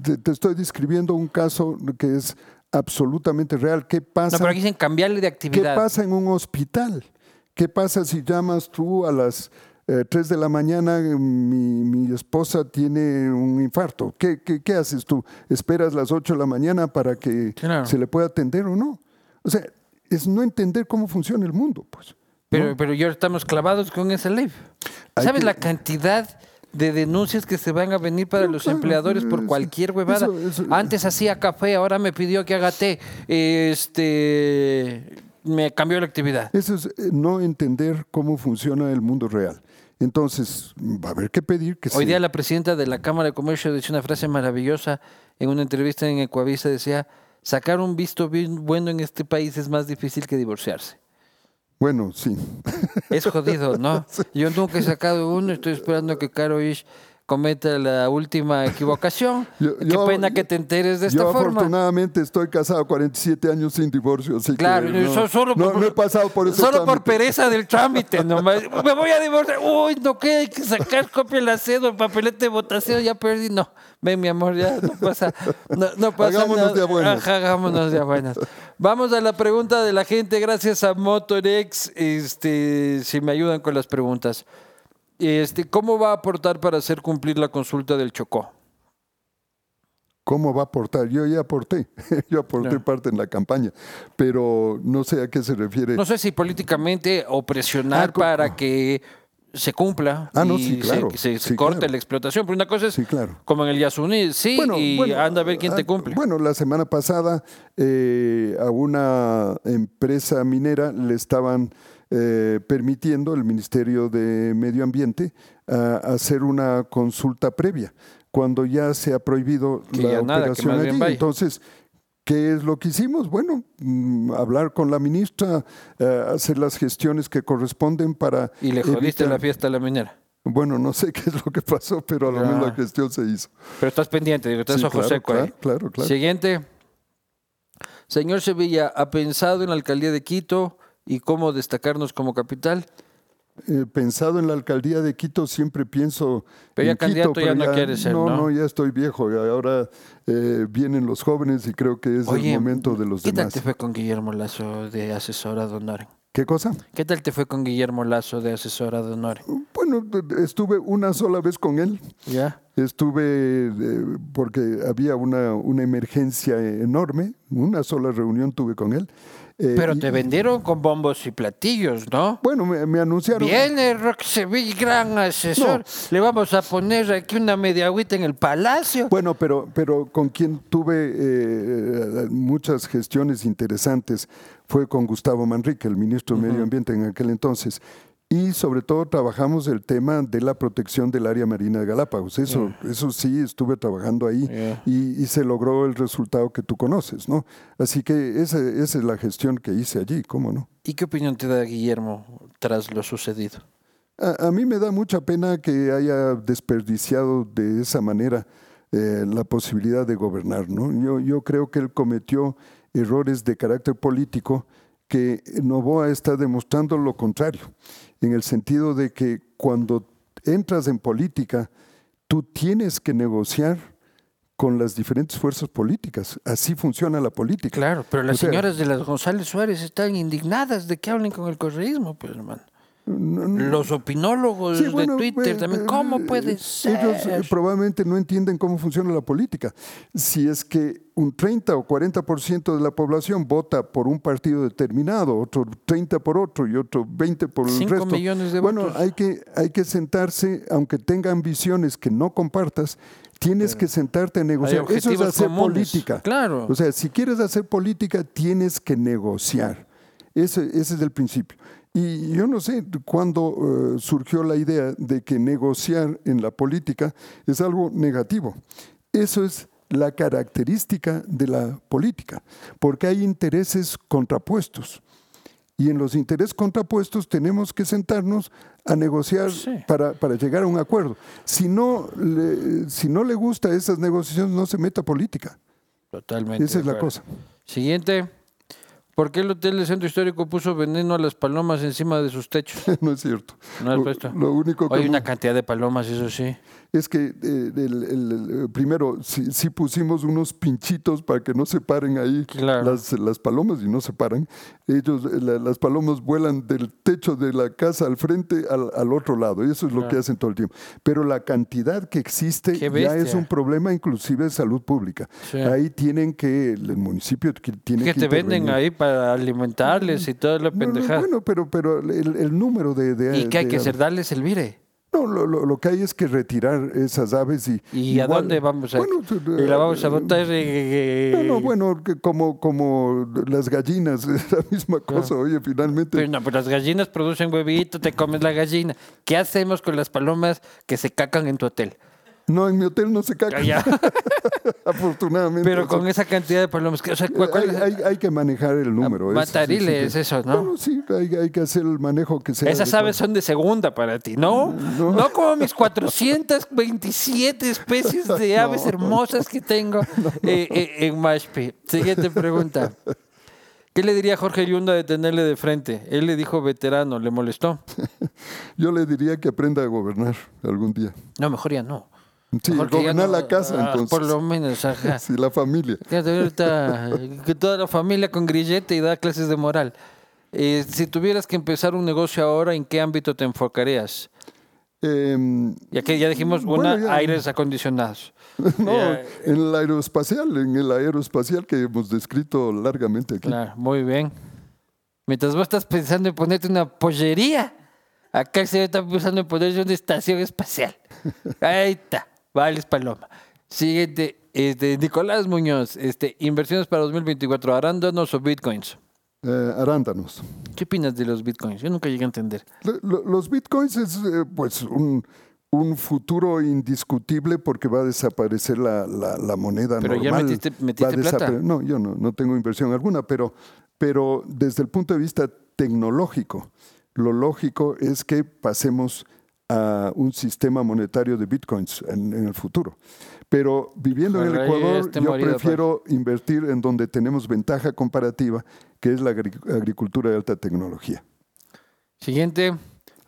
te, te estoy describiendo un caso que es absolutamente real. ¿Qué pasa? No, pero aquí dicen cambiarle de ¿Qué actividad. pasa en un hospital? ¿Qué pasa si llamas tú a las eh, 3 de la mañana, eh, mi, mi esposa tiene un infarto? ¿Qué, qué, qué haces tú? ¿Esperas las 8 de la mañana para que Claro. se le pueda atender o no? O sea, es no entender cómo funciona el mundo, pues. Pero, pero ya estamos clavados con esa ley. ¿Sabes que- la cantidad de denuncias que se van a venir para No, los claro, empleadores por cualquier huevada? eso- eso- Antes hacía café, ahora me pidió que haga té. Este, me cambió la actividad. Eso es eh, no entender cómo funciona el mundo real. Entonces, va a haber que pedir que Hoy se- día la presidenta de la Cámara de Comercio decía una frase maravillosa en una entrevista en Ecuavisa, decía, sacar un visto bien bueno en este país es más difícil que divorciarse. Bueno, sí. Es jodido, ¿no? [LAUGHS] Yo nunca he sacado uno, estoy esperando que Caro Ish cometa la última [LAUGHS] equivocación. Yo- Qué yo- pena que te enteres de esta Yo forma. afortunadamente estoy casado 47 años sin divorcio, así Claro, que no, so- solo, por, no he pasado por ese solo por pereza del trámite [LAUGHS] nomás. Me voy a divorciar. Uy, no, que hay que sacar copia de la cédula, papelete de votación, ya perdí. No, ven, mi amor, ya no pasa, no, no pasa Hagámonos nada. de buenas. Ajá, hagámonos de buenas. Vamos a la pregunta de la gente, gracias a Motorex, este, si me ayudan con las preguntas. Este, ¿Cómo va a aportar para hacer cumplir la consulta del Chocó? ¿Cómo va a aportar? Yo ya aporté, [LAUGHS] yo aporté parte en la campaña, pero no sé a qué se refiere. No sé si políticamente o presionar Ah, para que se cumpla Ah, no, y sí, claro. se, se- se Sí, corte claro. la explotación. Pero una cosa es Sí, claro. como en el Yasuní, sí, y anda a ver quién te ah, cumple. Bueno, la semana pasada eh, a una empresa minera le estaban eh, permitiendo el Ministerio de Medio Ambiente ah, hacer una consulta previa cuando ya se ha prohibido Que la nada, operación allí. Entonces, ¿qué es lo que hicimos? Bueno, mm, hablar con la ministra, eh, hacer las gestiones que corresponden para y le jodiste evitar- la fiesta a la minera. Bueno, no sé [LAUGHS] qué es lo que pasó, pero a lo menos la gestión se hizo. Pero estás pendiente, digo, estás Sí, ojo claro, seco claro, claro, claro. Siguiente. Señor Sevilla, ¿ha pensado en la alcaldía de Quito y cómo destacarnos como capital? Eh, pensado en la alcaldía de Quito, siempre pienso. Pero ya en Quito, candidato ya pero no quiere ser, ¿no? No, ya estoy viejo. Ahora eh, vienen los jóvenes y creo que es Oye, el momento de los ¿qué tal demás. te fue con Guillermo Lazo de asesora de honor? ¿Qué cosa? ¿Qué tal te fue con Guillermo Lazo de asesora de honor? Bueno, de- estuve una sola vez con él. ¿Ya? Estuve eh, porque había una, una emergencia enorme. Una sola reunión tuve con él. Eh, Pero y- te vendieron con bombos y platillos, ¿no? Bueno, me, me anunciaron. Viene Roque Sevilla, gran asesor. No. Le vamos a poner aquí una media agüita en el palacio. Bueno, pero, pero con quien tuve eh, muchas gestiones interesantes fue con Gustavo Manrique, el ministro de Medio Ambiente en aquel entonces. Y sobre todo trabajamos el tema de la protección del área marina de Galápagos. Eso, eso sí, estuve trabajando ahí Yeah. y, y se logró el resultado que tú conoces, ¿no? Así que esa, esa es la gestión que hice allí, ¿cómo no? ¿Y qué opinión te da Guillermo tras lo sucedido? A, a mí me da mucha pena que haya desperdiciado de esa manera eh, la posibilidad de gobernar. ¿no? Yo, yo creo que él cometió errores de carácter político que Novoa está demostrando lo contrario, en el sentido de que cuando entras en política, tú tienes que negociar con las diferentes fuerzas políticas. Así funciona la política. Claro, pero las O sea, señoras de las González Suárez están indignadas de que hablen con el correísmo, pues hermano. Los opinólogos Sí, de bueno, Twitter eh, también, eh, ¿cómo eh, puede ser? Ellos eh, probablemente no entienden cómo funciona la política. Si es que un 30 o 40% de la población vota por un partido determinado, otro 30 por otro y otro 20 por el Cinco resto. millones de bueno, votos. hay que, hay que sentarse, aunque tengan visiones que no compartas, tienes que sentarte a negociar. Eso es hacer comunes, política. claro. O sea, si quieres hacer política, tienes que negociar. Ese, ese es el principio. Y yo no sé cuándo eh, surgió la idea de que negociar en la política es algo negativo. Eso es la característica de la política, porque hay intereses contrapuestos. Y en los intereses contrapuestos tenemos que sentarnos a negociar Sí. para, para llegar a un acuerdo. Si no, le, si no le gusta esas negociaciones, no se meta política. Totalmente. Esa es la cosa. Siguiente. ¿Por qué el Hotel del Centro Histórico puso veneno a las palomas encima de sus techos? [LAUGHS] no es cierto. No has Lo- puesto. Lo único que Hay una cantidad de palomas, eso sí. Es que eh, el- el- el- primero sí, sí pusimos unos pinchitos para que no se paren ahí Claro. las, las palomas y no se paran. Ellos, eh, la- las palomas vuelan del techo de la casa al frente al, al otro lado y eso es lo que hacen todo el tiempo. Pero la cantidad que existe ya es un problema inclusive de salud pública. Sí. Ahí tienen que, el municipio que tiene Que que te venden ahí para alimentarles y toda la No, no, pendejada. bueno, pero, pero el, el número de, de- ¿Y qué hay de que hacer? Darles el vire. No, lo, lo- lo que hay es que retirar esas aves y... ¿Y a igual- dónde vamos a Bueno, Y la vamos a eh, botar. eh, No, no, bueno, como, como las gallinas, [LAUGHS] es la misma cosa, oye, finalmente. Pero no, pues las gallinas producen huevito, te comes la gallina. ¿Qué hacemos con las palomas que se cacan en tu hotel? No, en mi hotel no se caca, Ya. [LAUGHS] afortunadamente. Pero con esa cantidad de palomas. que- O sea, ¿cuál- cuál hay, hay- hay que manejar el número. eso sí, sí, Matariles, eso, ¿no? Bueno, sí, hay, hay que hacer el manejo que sea. Esas aves son de segunda para ti, ¿no? No, como mis 427 especies de [LAUGHS] aves hermosas que tengo [LAUGHS] eh, eh, en Mashpe. Siguiente pregunta. ¿Qué le diría Jorge Yunda de tenerle de frente? Él le dijo veterano, ¿le molestó? Yo le diría que aprenda a gobernar algún día. No, mejor ya no. Sí, Mejor gobernar no- la casa, ah, entonces. Por lo menos, ajá. [LAUGHS] Sí, la familia. Que ahorita, que toda la familia con grillete y da clases de moral. Eh, si tuvieras que empezar un negocio ahora, ¿en qué ámbito te enfocarías? Em, Ya que ya dijimos Bueno, una, ya. aires acondicionados. [LAUGHS] no, Ya. en el aeroespacial, en el aeroespacial que hemos descrito largamente aquí. Claro, muy bien. Mientras vos estás pensando en ponerte una pollería, acá se está pensando en ponerse una estación espacial. [LAUGHS] Ahí está, Vales Paloma. Siguiente, este, Nicolás Muñoz, este, inversiones para 2024, arándanos o bitcoins. Eh, arándanos. ¿Qué opinas de los bitcoins? Yo nunca llegué a entender. Lo- lo- Los bitcoins es eh, pues un, un futuro indiscutible porque va a desaparecer la, la- la moneda Pero ya normal. metiste- Va a metiste plata. No, yo no, no tengo inversión alguna, pero, pero desde el punto de vista tecnológico, lo lógico es que pasemos a un sistema monetario de bitcoins en, en el futuro. Pero viviendo en el Ecuador, esté yo morido, prefiero invertir en donde tenemos ventaja comparativa, que es la agri- agricultura de alta tecnología. Siguiente,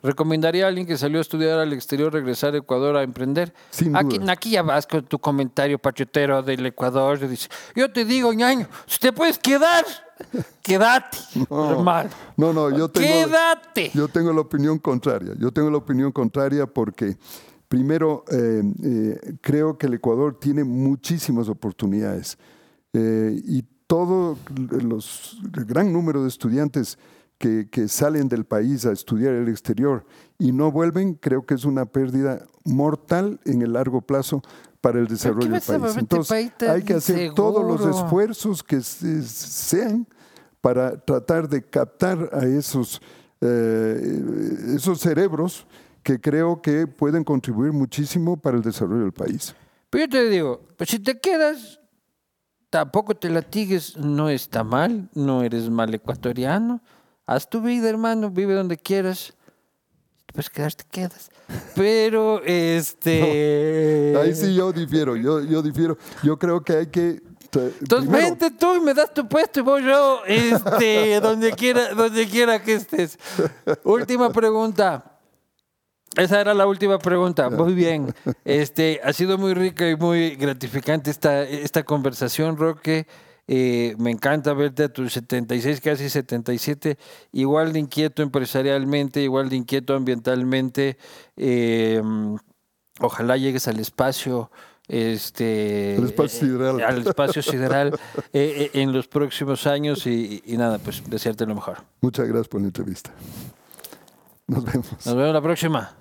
¿recomendaría a alguien que salió a estudiar al exterior regresar a Ecuador a emprender? Sin aquí, duda. aquí ya vas con tu comentario patriotero del Ecuador. Dice, yo te digo, ñaño, si te puedes quedar, [LAUGHS] quédate, hermano. No, no, yo tengo, Quédate. yo tengo la opinión contraria. Yo tengo la opinión contraria porque, primero, eh, eh, creo que el Ecuador tiene muchísimas oportunidades eh, y todo los, el gran número de estudiantes que, que salen del país a estudiar el exterior y no vuelven, creo que es una pérdida mortal en el largo plazo para el desarrollo del país. Entonces, hay que hacer todos los esfuerzos que se- sean para tratar de captar a esos, eh, esos cerebros que creo que pueden contribuir muchísimo para el desarrollo del país. Pero yo te digo, pues si te quedas, tampoco te latigues, no está mal, no eres mal ecuatoriano. Haz tu vida, hermano, vive donde quieras. Si te puedes quedar, te quedas. Pero, [LAUGHS] este... Ahí sí yo difiero, yo, yo difiero. Yo creo que hay que... Entonces primero, vente tú y me das tu puesto y voy yo, este, [LAUGHS] donde quiera, donde quiera que estés. Última pregunta. Esa era la última pregunta. Muy bien. Este, ha sido muy rica y muy gratificante esta, esta conversación, Roque. Eh, me encanta verte a tus 76, casi 77, igual de inquieto empresarialmente, igual de inquieto ambientalmente. Eh, ojalá llegues al espacio. Este, Al espacio eh, sideral. al espacio sideral [LAUGHS] eh, eh, en los próximos años y, y nada, pues desearte lo mejor. Muchas gracias por la entrevista. Nos vemos. Nos vemos la próxima.